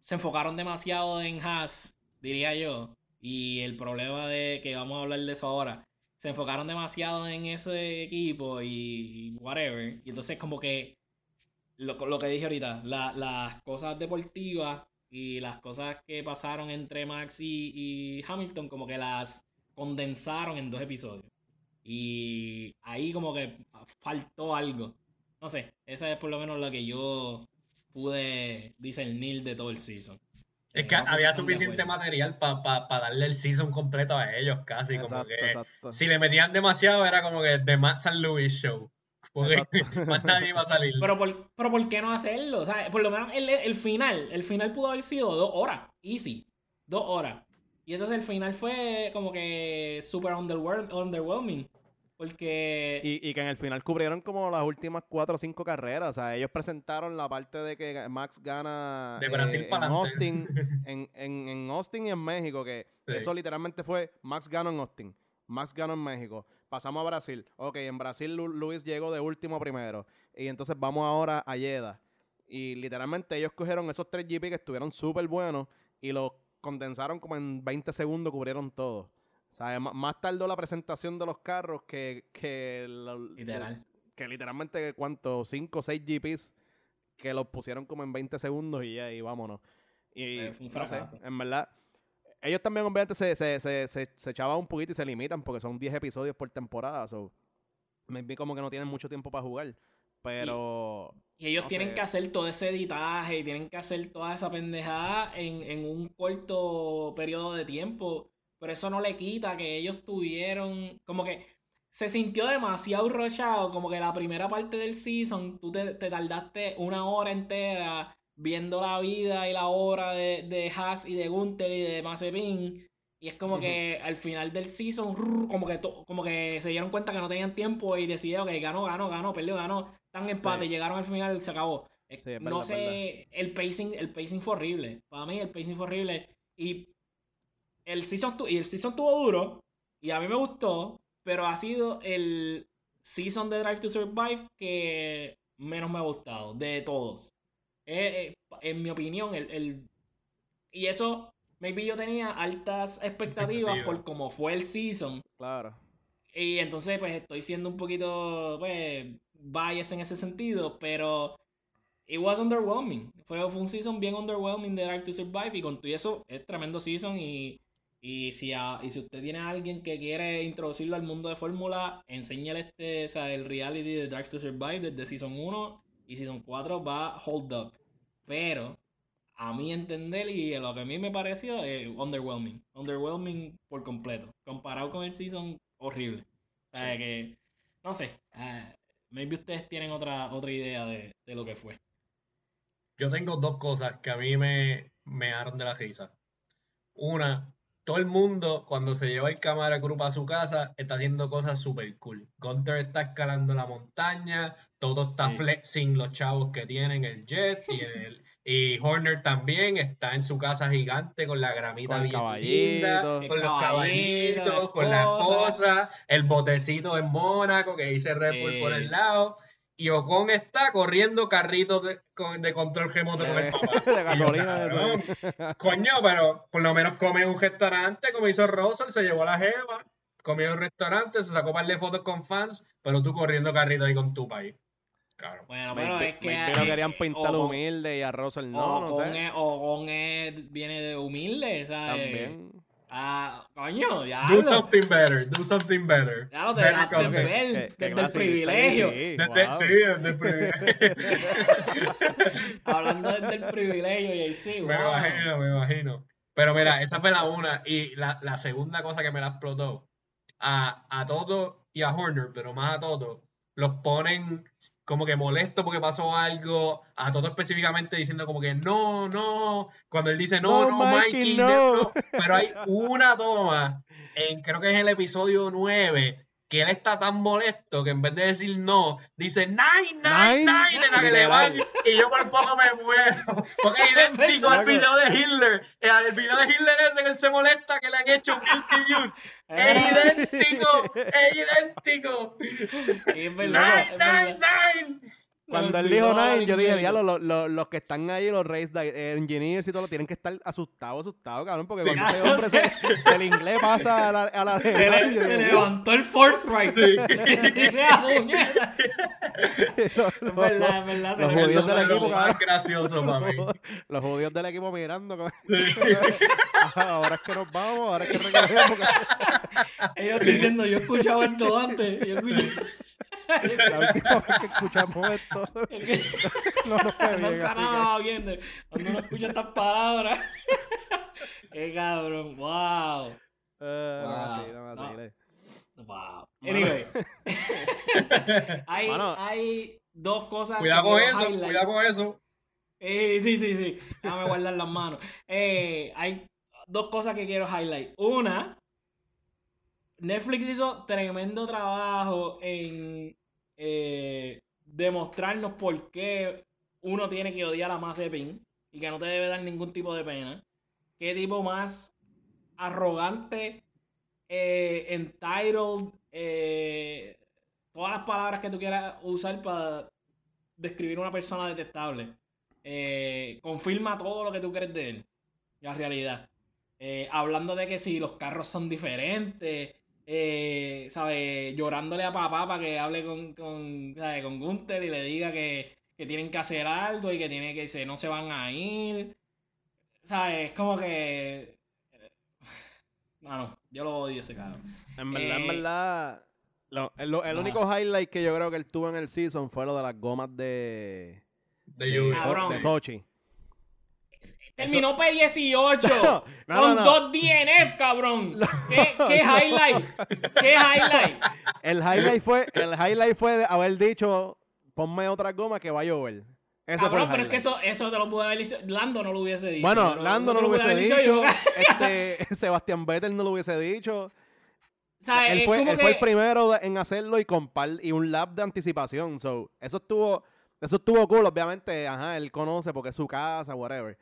se enfocaron demasiado en Haas, diría yo. Y el problema de que vamos a hablar de eso ahora. Se enfocaron demasiado en ese equipo y whatever. Y entonces como que lo, lo que dije ahorita, la- las cosas deportivas y las cosas que pasaron entre Max y, Hamilton, como que las condensaron en dos episodios. Y ahí como que faltó algo. No sé, esa es por lo menos lo que yo pude discernir de todo el season. Es que no había suficiente material para darle el season completo a ellos casi. como exacto, que exacto. si le metían demasiado era como que The Matt San Louis Show. Porque [laughs] más nadie iba a salir. Pero por, pero ¿por qué no hacerlo? O sea, por lo menos el, el final, el final pudo haber sido dos horas, easy, dos horas. Y entonces el final fue como que super underwhelm- underwhelming. Porque Y, y que en el final cubrieron como las últimas cuatro o cinco carreras. O sea, ellos presentaron la parte de que Max gana De Brasil eh, en. Austin, [laughs] en, en, en Austin y en México, que Sí. eso literalmente fue Max ganó en Austin. Max ganó en México. Pasamos a Brasil. Ok, en Brasil Lu- Luis llegó de último a primero. Y entonces vamos ahora a Jeddah. Y literalmente ellos cogieron esos tres GP que estuvieron súper buenos y los condensaron como en 20 segundos, cubrieron todo. O sea, más tardó la presentación de los carros que, que, Literal. que literalmente, ¿cuánto? 5 o 6 GPs que los pusieron como en 20 segundos y ya, y vámonos. Y Eh, fue un no sé, fracaso. en verdad, ellos también obviamente se, se, se, se, se echaban un poquito y se limitan porque son 10 episodios por temporada. So, maybe como que no tienen mucho tiempo para jugar. Pero Y ellos No tienen sé. que hacer todo ese editaje y tienen que hacer toda esa pendejada en, en un corto periodo de tiempo. Pero eso no le quita que ellos tuvieron. Como que se sintió demasiado rushado. Como que la primera parte del season, tú te, te tardaste una hora entera viendo la vida y la obra de, de Haas y de Gunther y de Mazepin. Y es como que al final del season, rrr, como que, to- como que se dieron cuenta que no tenían tiempo y decidieron que ganó, ganó, ganó, perdió, ganó. Están en empate, Sí. llegaron al final y se acabó. Sí, no verdad, sé, el pacing, el pacing fue horrible. Para mí el pacing fue horrible. Y el season, tu- y el season tuvo duro. Y a mí me gustó. Pero ha sido el season de Drive to Survive que menos me ha gustado. De todos. Eh, eh, en mi opinión, el, el- Y eso, maybe yo tenía altas expectativas por cómo fue el season. claro. Y entonces, pues, estoy siendo un poquito, pues, biased en ese sentido, pero it was underwhelming. Fue, fue un season bien underwhelming de Drive to Survive y con todo eso es tremendo season y, y, si a- y si usted tiene a alguien que quiere introducirlo al mundo de Fórmula, enséñale este, o sea, el reality de Drive to Survive desde Season 1 y Season 4 va hold up. Pero, a mi entender y lo que a mí me pareció, eh, underwhelming. Underwhelming por completo. Comparado con el season, horrible. O sea, que, no sé, eh, maybe ustedes tienen otra, otra idea de, de lo que fue. Yo tengo dos cosas que a mí me, me dejaron de la risa. Una, todo el mundo cuando se lleva el cámara crew a su casa está haciendo cosas super cool. Gunter está escalando la montaña, todo está Sí. flexing los chavos que tienen el jet y, el, [laughs] y Horner también está en su casa gigante con la gramita Con bien linda, con los caballito, caballitos, la con las esposa. cosas, el botecito en Mónaco que dice Red Bull por el lado. Y Ocon está corriendo carritos de, con- de control remoto con el Eh, papá. [laughs] de yo, gasolina, eso. cabrón, Coño, pero por lo menos come en un restaurante, como hizo Russell, se llevó a la jeva, comió en un restaurante, se sacó un par de fotos con fans, pero tú corriendo carrito ahí con tu país. Claro. Bueno, pero Maybe- es que. eh, querían eh, pintar humilde y a Russell no, no Ocon sé. es- Ocon es- viene de humilde, ¿sabes? También. Ah, coño, ya. Do something better, do something better. Ya lo te dejaste desde el privilegio. sí, Desde- el privilegio. Hablando desde el privilegio y ahí sí, Me wow. imagino, me imagino. Pero mira, esa fue la una. Y la, la segunda cosa que me la explotó. A, a Toto y a Horner, pero más a Toto, los ponen como que molesto porque pasó algo. A Toto específicamente diciendo como que no, no. Cuando él dice no, No, no, Mikey, Mikey, no". no. Pero hay una toma, en, creo que es el episodio 9, que él está tan molesto que en vez de decir no, dice nine, nine, Nine, nine, que le van. Y yo por poco me muero. Porque es [laughs] idéntico al video de Hitler. El video de Hitler ese que él se molesta que le han hecho guilty views. Es idéntico. Es idéntico. Es verdad, Nine, es verdad. nine, nine. Cuando él dijo nine, yo dije, diablo, los, los, los que están ahí, los race eh, engineers y todo, tienen que estar asustados, asustados, cabrón, porque cuando ese hombre se, el inglés pasa a la, a la Se, le- se digo, levantó el Forthright. Sí. Y se ah, puñeta. los- Es verdad, es verdad. se los judíos del equipo, más gracioso para mí. los judíos del equipo mirando. "Ah, ahora es que nos vamos, ahora es que recogemos. Ellos diciendo, yo he escuchado esto antes. Yo. La última vez que escuchamos esto, Que [laughs] no nos fue bien. nunca nada de- cuando uno escucha estas palabras. [laughs] Qué cabrón, wow. que, eh, no me Wow. así, no me así, No. Wow. Mano. Anyway. [laughs] hay, Mano. hay dos cosas. que Cuidado con eso, highlight. cuidado con eso. Eh, sí, sí, sí. Déjame guardar las manos. Eh, hay dos cosas que quiero highlight. Una, Netflix hizo tremendo trabajo en eh, demostrarnos por qué uno tiene que odiar a Mazepin y que no te debe dar ningún tipo de pena. Qué tipo más arrogante eh, entitled, eh, todas las palabras que tú quieras usar para describir una persona detestable. Eh, confirma todo lo que tú crees de él, la realidad. Eh, hablando de que si los carros son diferentes, eh, ¿sabes? Llorándole a papá para que hable con, con, ¿sabes? con Gunther y le diga que, que tienen que hacer algo y que tiene que se, no se van a ir. ¿Sabes? Es como que. Mano, yo lo odio ese cabrón. En verdad, en Eh, verdad. lo- el lo- el ajá. único highlight que yo creo que él tuvo en el season fue lo de las gomas de. De de, Cabrón. de Sochi. Terminó P18 [laughs] No, no, con [laughs] no. dos DNF, cabrón. ¿Qué, qué highlight? ¿Qué highlight? El highlight fue, el highlight fue de haber dicho, ponme otra goma que va a llover. Ese Cabrón, pero es que eso, eso te lo pude haber dicho. Lando no lo hubiese dicho. Bueno, Lando no lo hubiese dicho, este, [laughs] Sebastián Vettel no lo hubiese dicho. O sea, él fue, fue el primero en hacerlo y con par- y un lap de anticipación. So, eso estuvo, eso estuvo cool, obviamente, ajá, él conoce porque es su casa, whatever.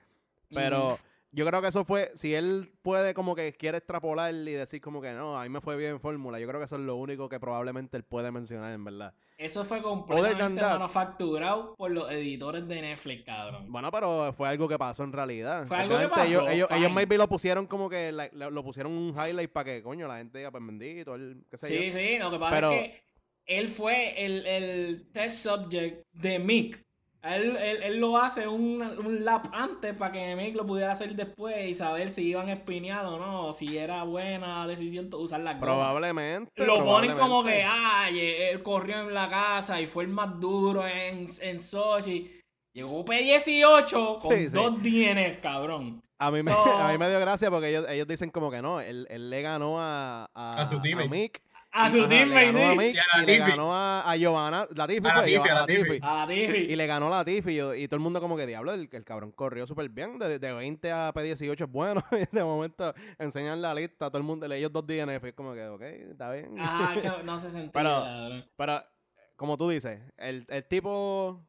Pero yo creo que eso fue, si él puede como que quiere extrapolar y decir como que no, a mí me fue bien en fórmula, yo creo que eso es lo único que probablemente él puede mencionar, en verdad. Eso fue completamente manufacturado por los editores de Netflix, cabrón. Bueno, pero fue algo que pasó en realidad. Fue algo que Ellos, pasó, ellos, maybe lo pusieron como que la- lo, pusieron un highlight para que, coño, la gente diga, pues bendito, él, qué sé Sí, yo. sí, lo que pasa Pero- es que él fue el, el test subject de Mick. Él, él, él lo hace un, un lap antes para que Mick lo pudiera hacer después y saber si iban espineados o no, si era buena decisión usar las gomas. Probablemente. Lo ponen como que, ay, él corrió en la casa y fue el más duro en, en Sochi. Llegó P18 con Sí, sí. dos DNF, cabrón. A mí, me, So- a mí me dio gracia porque ellos, ellos dicen como que no, él, él le ganó a, a, A su teammate. Mick. A su Ajá, teammate, Le ganó a sí. Y a la y le ganó a, a Giovanna. A a. A la Tiffy. Y le ganó a Latifi y, y todo el mundo como que diablo, el, el cabrón corrió súper bien. De, de 20 a P18 es bueno. [laughs] Y de momento enseñan la lista a todo el mundo. Ellos dos DNF. Es como que, ok, está bien. Ajá, que [laughs] no se sentía. Pero-. Pero, como tú dices, el, el tipo...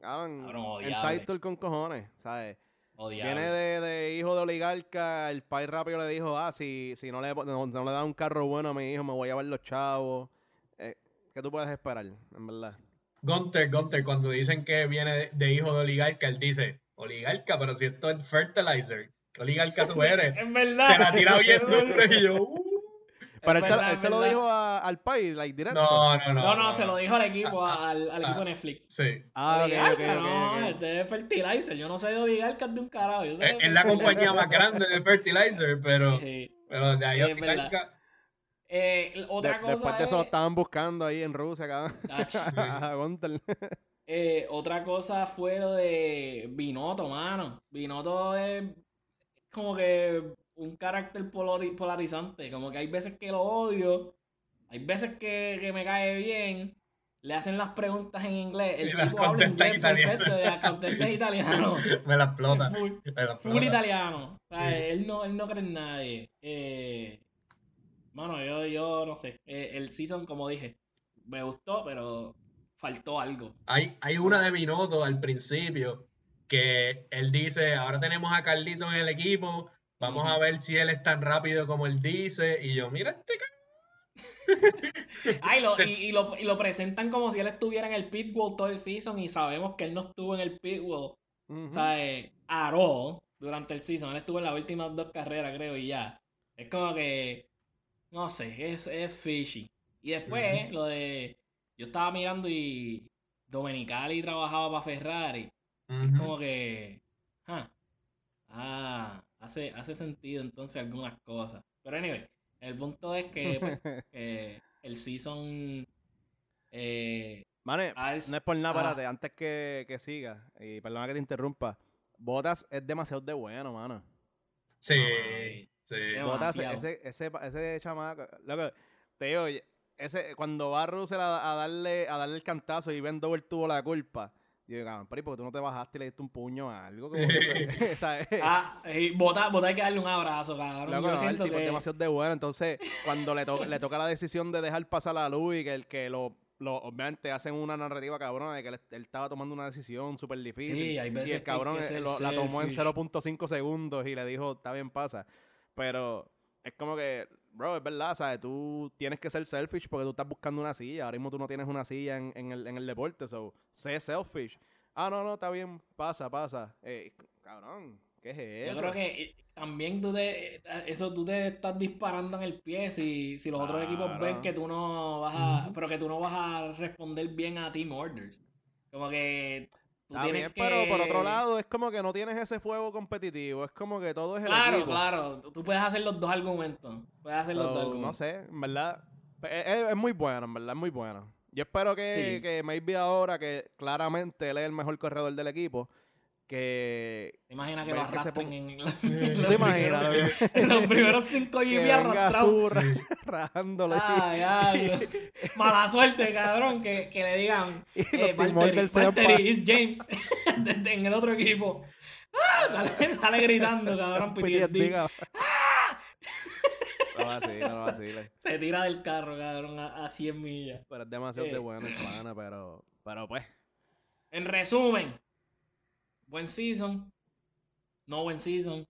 Cabrón, Cabrón, odiable. entitled con cojones, ¿sabes? Viene de, de hijo de oligarca, el pai rápido le dijo, ah, si, si no, le, no, no le da un carro bueno a mi hijo, me voy a llevar los chavos. Eh, ¿Qué tú puedes esperar, en verdad? Gunter, Gunter, cuando dicen que viene de, de hijo de oligarca, él dice, oligarca, pero si esto es fertilizer, ¿qué oligarca tú [laughs] eres? Es verdad. Te la tira bien [laughs] duro y yo, uh. Pero él, se, él lo dijo a- al pai, like, directo. No, no, no. No, no, se lo dijo al equipo, Ah, al, al ah, equipo de Netflix. Sí. Ah, ok, ok, Oligarca, ok, no, este es fertilizer. Yo no sé de oligarcas de un carajo. Yo sé Es, la compañía más grande de fertilizer, pero, Sí. pero de ahí oligarca. Eh, otra De- cosa después de eso es- lo estaban buscando ahí en Rusia, cabrón. [laughs] A eh, otra cosa fue lo de Binotto, mano. Binotto es como que un carácter polari- polarizante. Como que hay veces que lo odio, hay veces que, que me cae bien. Le hacen las preguntas en inglés. El Y las tipo habla inglés italiano. perfecto, y las italiano. [laughs] Me la explota. Full, Me la full explota. italiano. O sea, Sí. él, no, él no cree en nadie. Eh, mano, yo, yo no sé. Eh, el season, como dije, me gustó, pero faltó algo. Hay, hay una de Binotto al principio que él dice, ahora tenemos a Carlito en el equipo, vamos a ver si él es tan rápido como él dice. Y yo, mira este Ay, lo, y, [laughs] y lo, y lo presentan como si él estuviera en el pitbull todo el season y sabemos que él no estuvo en el pitbull, Ujú. ¿sabes? Aró durante el season. Él estuvo en las últimas dos carreras, creo, y ya. Es como que, no sé, es, es fishy. Y después, lo de, yo estaba mirando y Domenicali trabajaba para Ferrari. Es como que, ah, ah, hace, hace sentido entonces algunas cosas. Pero anyway, el punto es que pues, [laughs] eh, el season eh, Mane, es- no es por nada, ah. párate, antes que, que siga, y perdona que te interrumpa, Botas es demasiado de bueno, mano. Sí, Ay, sí. Demasiado. Botas, ese, ese, ese chamaco, loco, te digo, ese, cuando va Russell a, a darle, a darle el cantazo y Ben Dover tuvo la culpa, yo digo, cabrón, pero ¿y por qué tú no te bajaste y le diste un puño a algo? Como que [laughs] [laughs] Ah, y Bota, Bota hay que darle un abrazo, cabrón. Loco, Yo no, el tipo es demasiado de bueno. Entonces, cuando le, to- le toca la decisión de dejar pasar la luz y que el que lo, lo- obviamente hacen una narrativa cabrona de que él, él estaba tomando una decisión súper difícil. Sí, hay y veces el que hay cabrón que eh, lo- la tomó en selfish. 0.5 segundos y le dijo, está bien, pasa. Pero es como que bro, es verdad, ¿sabes? Tú tienes que ser selfish porque tú estás buscando una silla. Ahora mismo tú no tienes una silla en, en el, en el deporte, so, sé selfish. Ah, no, no, está bien, pasa, pasa. Eh, cabrón, ¿qué es eso? Yo creo que eh, también tú te, eh, eso tú te estás disparando en el pie si, si los otros equipos ven que tú no vas a, pero que tú no vas a responder bien a team orders. Como que tú Está tienes bien, que... pero por otro lado es como que no tienes ese fuego competitivo. Es como que todo es el Claro, equipo. claro. Tú puedes hacer los dos argumentos. Puedes hacer los dos argumentos. no sé, en verdad. Es, es- es muy bueno, en verdad, es muy bueno. Yo espero que, Sí. que maybe ahora, que claramente él es el mejor corredor del equipo, que... ¿Te imaginas que lo que arrastren ponga- en, [laughs] la- ¿Tú en ¿Tú los te primeros- imaginas? [laughs] en los primeros cinco que GB arrastrados? [laughs] Rajándole. Ah, Mala suerte, cabrón, que, que le digan, eh, Valtteri, Valtteri is James desde- en el otro equipo. Ah, sale, sale gritando, cabrón, PTSD. diga. No vacile, no vacile. Se tira del carro, cabrón, a, a 100 millas. Pero es demasiado Eh. de bueno pana, pero... Pero pues... En resumen, buen season, no buen season.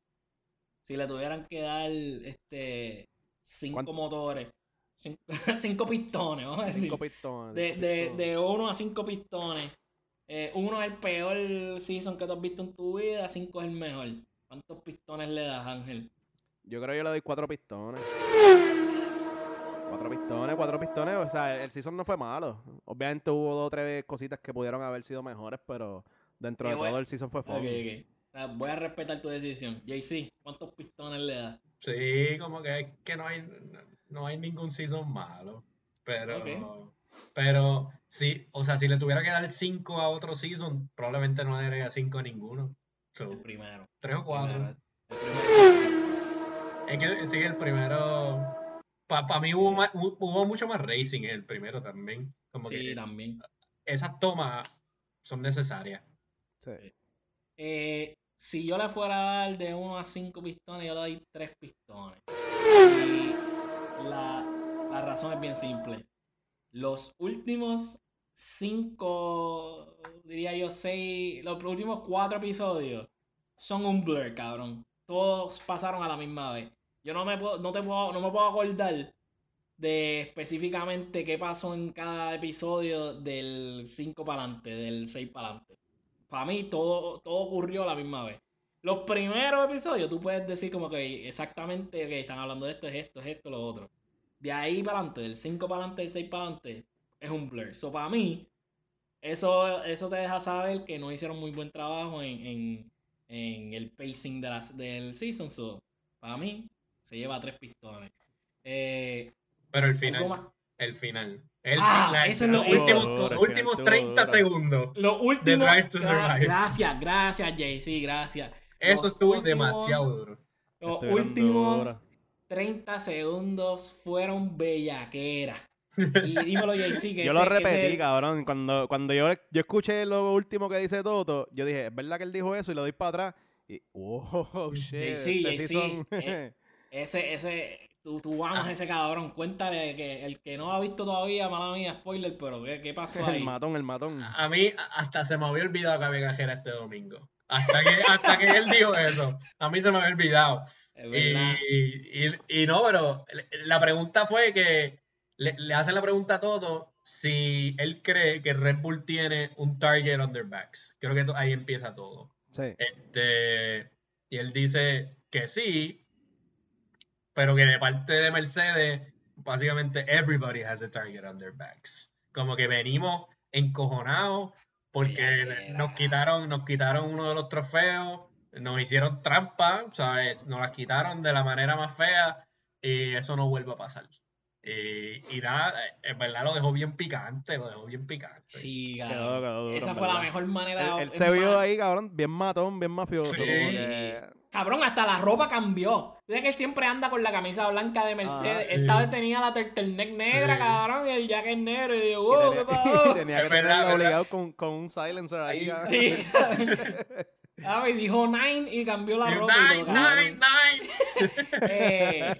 Si le tuvieran que dar este cinco ¿Cuánto? motores, cinco, [laughs] cinco pistones, vamos a decir. Cinco pistones. De, cinco de, pistones. de uno a cinco pistones. Eh, uno es el peor season que tú has visto en tu vida, cinco es el mejor. ¿Cuántos pistones le das, Ángel? Yo creo que yo le doy cuatro pistones. Cuatro pistones, cuatro pistones. O sea, el season no fue malo. Obviamente hubo dos o tres cositas que pudieron haber sido mejores, pero dentro de bueno. todo el season fue. O sea, voy a respetar tu decisión. JC, ¿cuántos pistones le das? Sí, como que, que no hay no hay ningún season malo. Pero, Ok. pero sí, o sea, si le tuviera que dar 5 a otro season, probablemente no le daría 5 a ninguno. So, El primero. 3 o 4. Primero, el primero. Es que sí, el primero. Para mí hubo, más- hubo mucho más racing en el primero también. Como Sí, que también. esas tomas son necesarias. Sí. Eh, si yo le fuera a dar de 1 a 5 pistones, yo le doy 3 pistones. La, la razón es bien simple. Los últimos 5, diría yo 6, los últimos 4 episodios son un blur, cabrón. Todos pasaron a la misma vez. Yo no me puedo, no te puedo, no me puedo acordar de específicamente qué pasó en cada episodio del 5 para adelante, del 6 para adelante. Para mí todo, todo ocurrió a la misma vez. Los primeros episodios tú puedes decir como que exactamente que están hablando de esto, es esto, es esto, lo otro. De ahí para adelante, del 5 para adelante, del 6 para adelante, es un blur. So para mí, eso, eso te deja saber que no hicieron muy buen trabajo en, en, en el pacing de las, del season. So, para mí, se lleva tres pistones. Eh, Pero el final, el final. El Ah, eso es los lo- últimos, Duro, el últimos final 30 estuvo duro. segundos. Lo último. Drive to gra- Survive. gracias, gracias, Jay. Sí, gracias. Eso Los estuvo últimos- demasiado duro. Los últimos duros. 30 segundos fueron bellaquera. Y dímelo, Jay, que [laughs] Yo ese- lo ese- repetí, cabrón. Cuando, cuando yo, yo escuché lo último que dice Toto, yo dije, es verdad que él dijo eso y le doy para atrás. Y, oh, [laughs] shit. Jay-Z, este Jay-Z, season- eh, [laughs] Ese, ese, tú, tú amas Ah. a ese cabrón. Cuéntale que el que no lo ha visto todavía, mala mía, spoiler, pero ¿qué, qué pasó [laughs] ahí? el matón, el matón. A mí hasta se me había olvidado que había cajera este domingo. Hasta que, [laughs] hasta que él dijo eso. A mí se me había olvidado. Es Y, verdad. y- y no, pero la pregunta fue que le, le hacen la pregunta a Toto si él cree que Red Bull tiene un target on their backs. Creo que ahí empieza todo. Sí. Este, y él dice que sí, pero que de parte de Mercedes, básicamente everybody has a target on their backs. Como que venimos encojonados porque nos quitaron, nos quitaron uno de los trofeos, nos hicieron trampa, ¿sabes? Nos las quitaron de la manera más fea y eso no vuelve a pasar. Y, y nada, en verdad lo dejó bien picante, lo dejó bien picante. Sí, Quedó, cabrón. quedó duro, Esa fue la mejor manera Él, él se vio ahí, cabrón, bien matón, bien mafioso. Sí. como que- Cabrón, hasta la ropa cambió. Dice que él siempre anda con la camisa blanca de Mercedes. Ah, Esta sí. vez tenía la turtleneck negra, Sí. cabrón, y el jacket negro. Y digo, y wow, tenía, ¿qué [laughs] pasó? tenía que tenerlo verdad. obligado con, con un silencer ahí. Ahí. [laughs] Ah, y dijo nine y cambió la ropa. y Nine, todo, cabrón. nine, nine. Eh,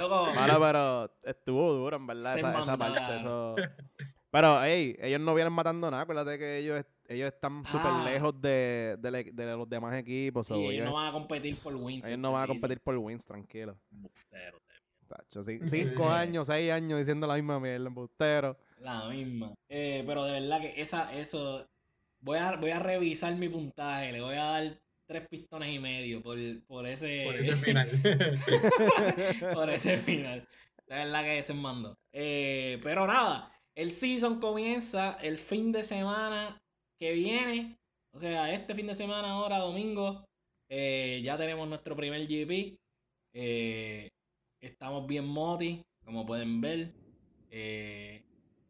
loco, Mano, pero estuvo duro, en verdad, esa, esa parte. Eso... Pero, hey, ellos no vienen matando nada. Acuérdate que ellos, ellos están súper Ah. lejos de, de, le- de los demás equipos. sí, ellos, ellos no van a competir por wins. ellos no van a competir por wins, tranquilo. Bustero, Tacho, cinco años, seis años diciendo la misma mierda, embustero. La misma. Eh, pero de verdad que esa, eso. Voy a, voy a revisar mi puntaje. Le voy a dar tres pistones y medio por, por ese. Por [laughs] ese final. [laughs] por ese final. Verdad que mando. Eh, pero nada. El season comienza el fin de semana que viene. O sea, este fin de semana, ahora, domingo. eh, ya tenemos nuestro primer GP. Eh, estamos bien moti, como pueden ver. Eh,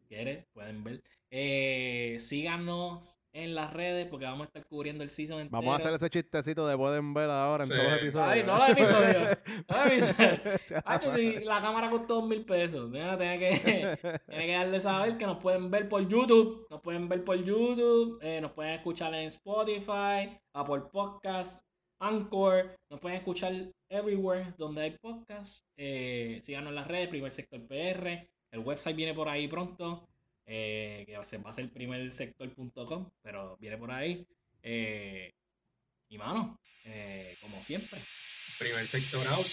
¿Quieres? Pueden ver. Eh, síganos en las redes porque vamos a estar cubriendo el season entero. Vamos a hacer ese chistecito de pueden ver ahora en Sí. todos los episodios. Ay, no los episodios. No los episodios. Hacho, si la cámara costó dos mil pesos, mira, tiene que, [laughs] tiene que darle saber que nos pueden ver por YouTube, nos pueden ver por YouTube, eh, nos pueden escuchar en Spotify, Apple Podcasts, Anchor, nos pueden escuchar everywhere donde hay podcasts. Eh, síganos en las redes, Primer Sector PR, el website viene por ahí pronto, eh, que va a ser, primersector.com, pero viene por ahí. Eh, y mano, eh, como siempre. Primer sector out.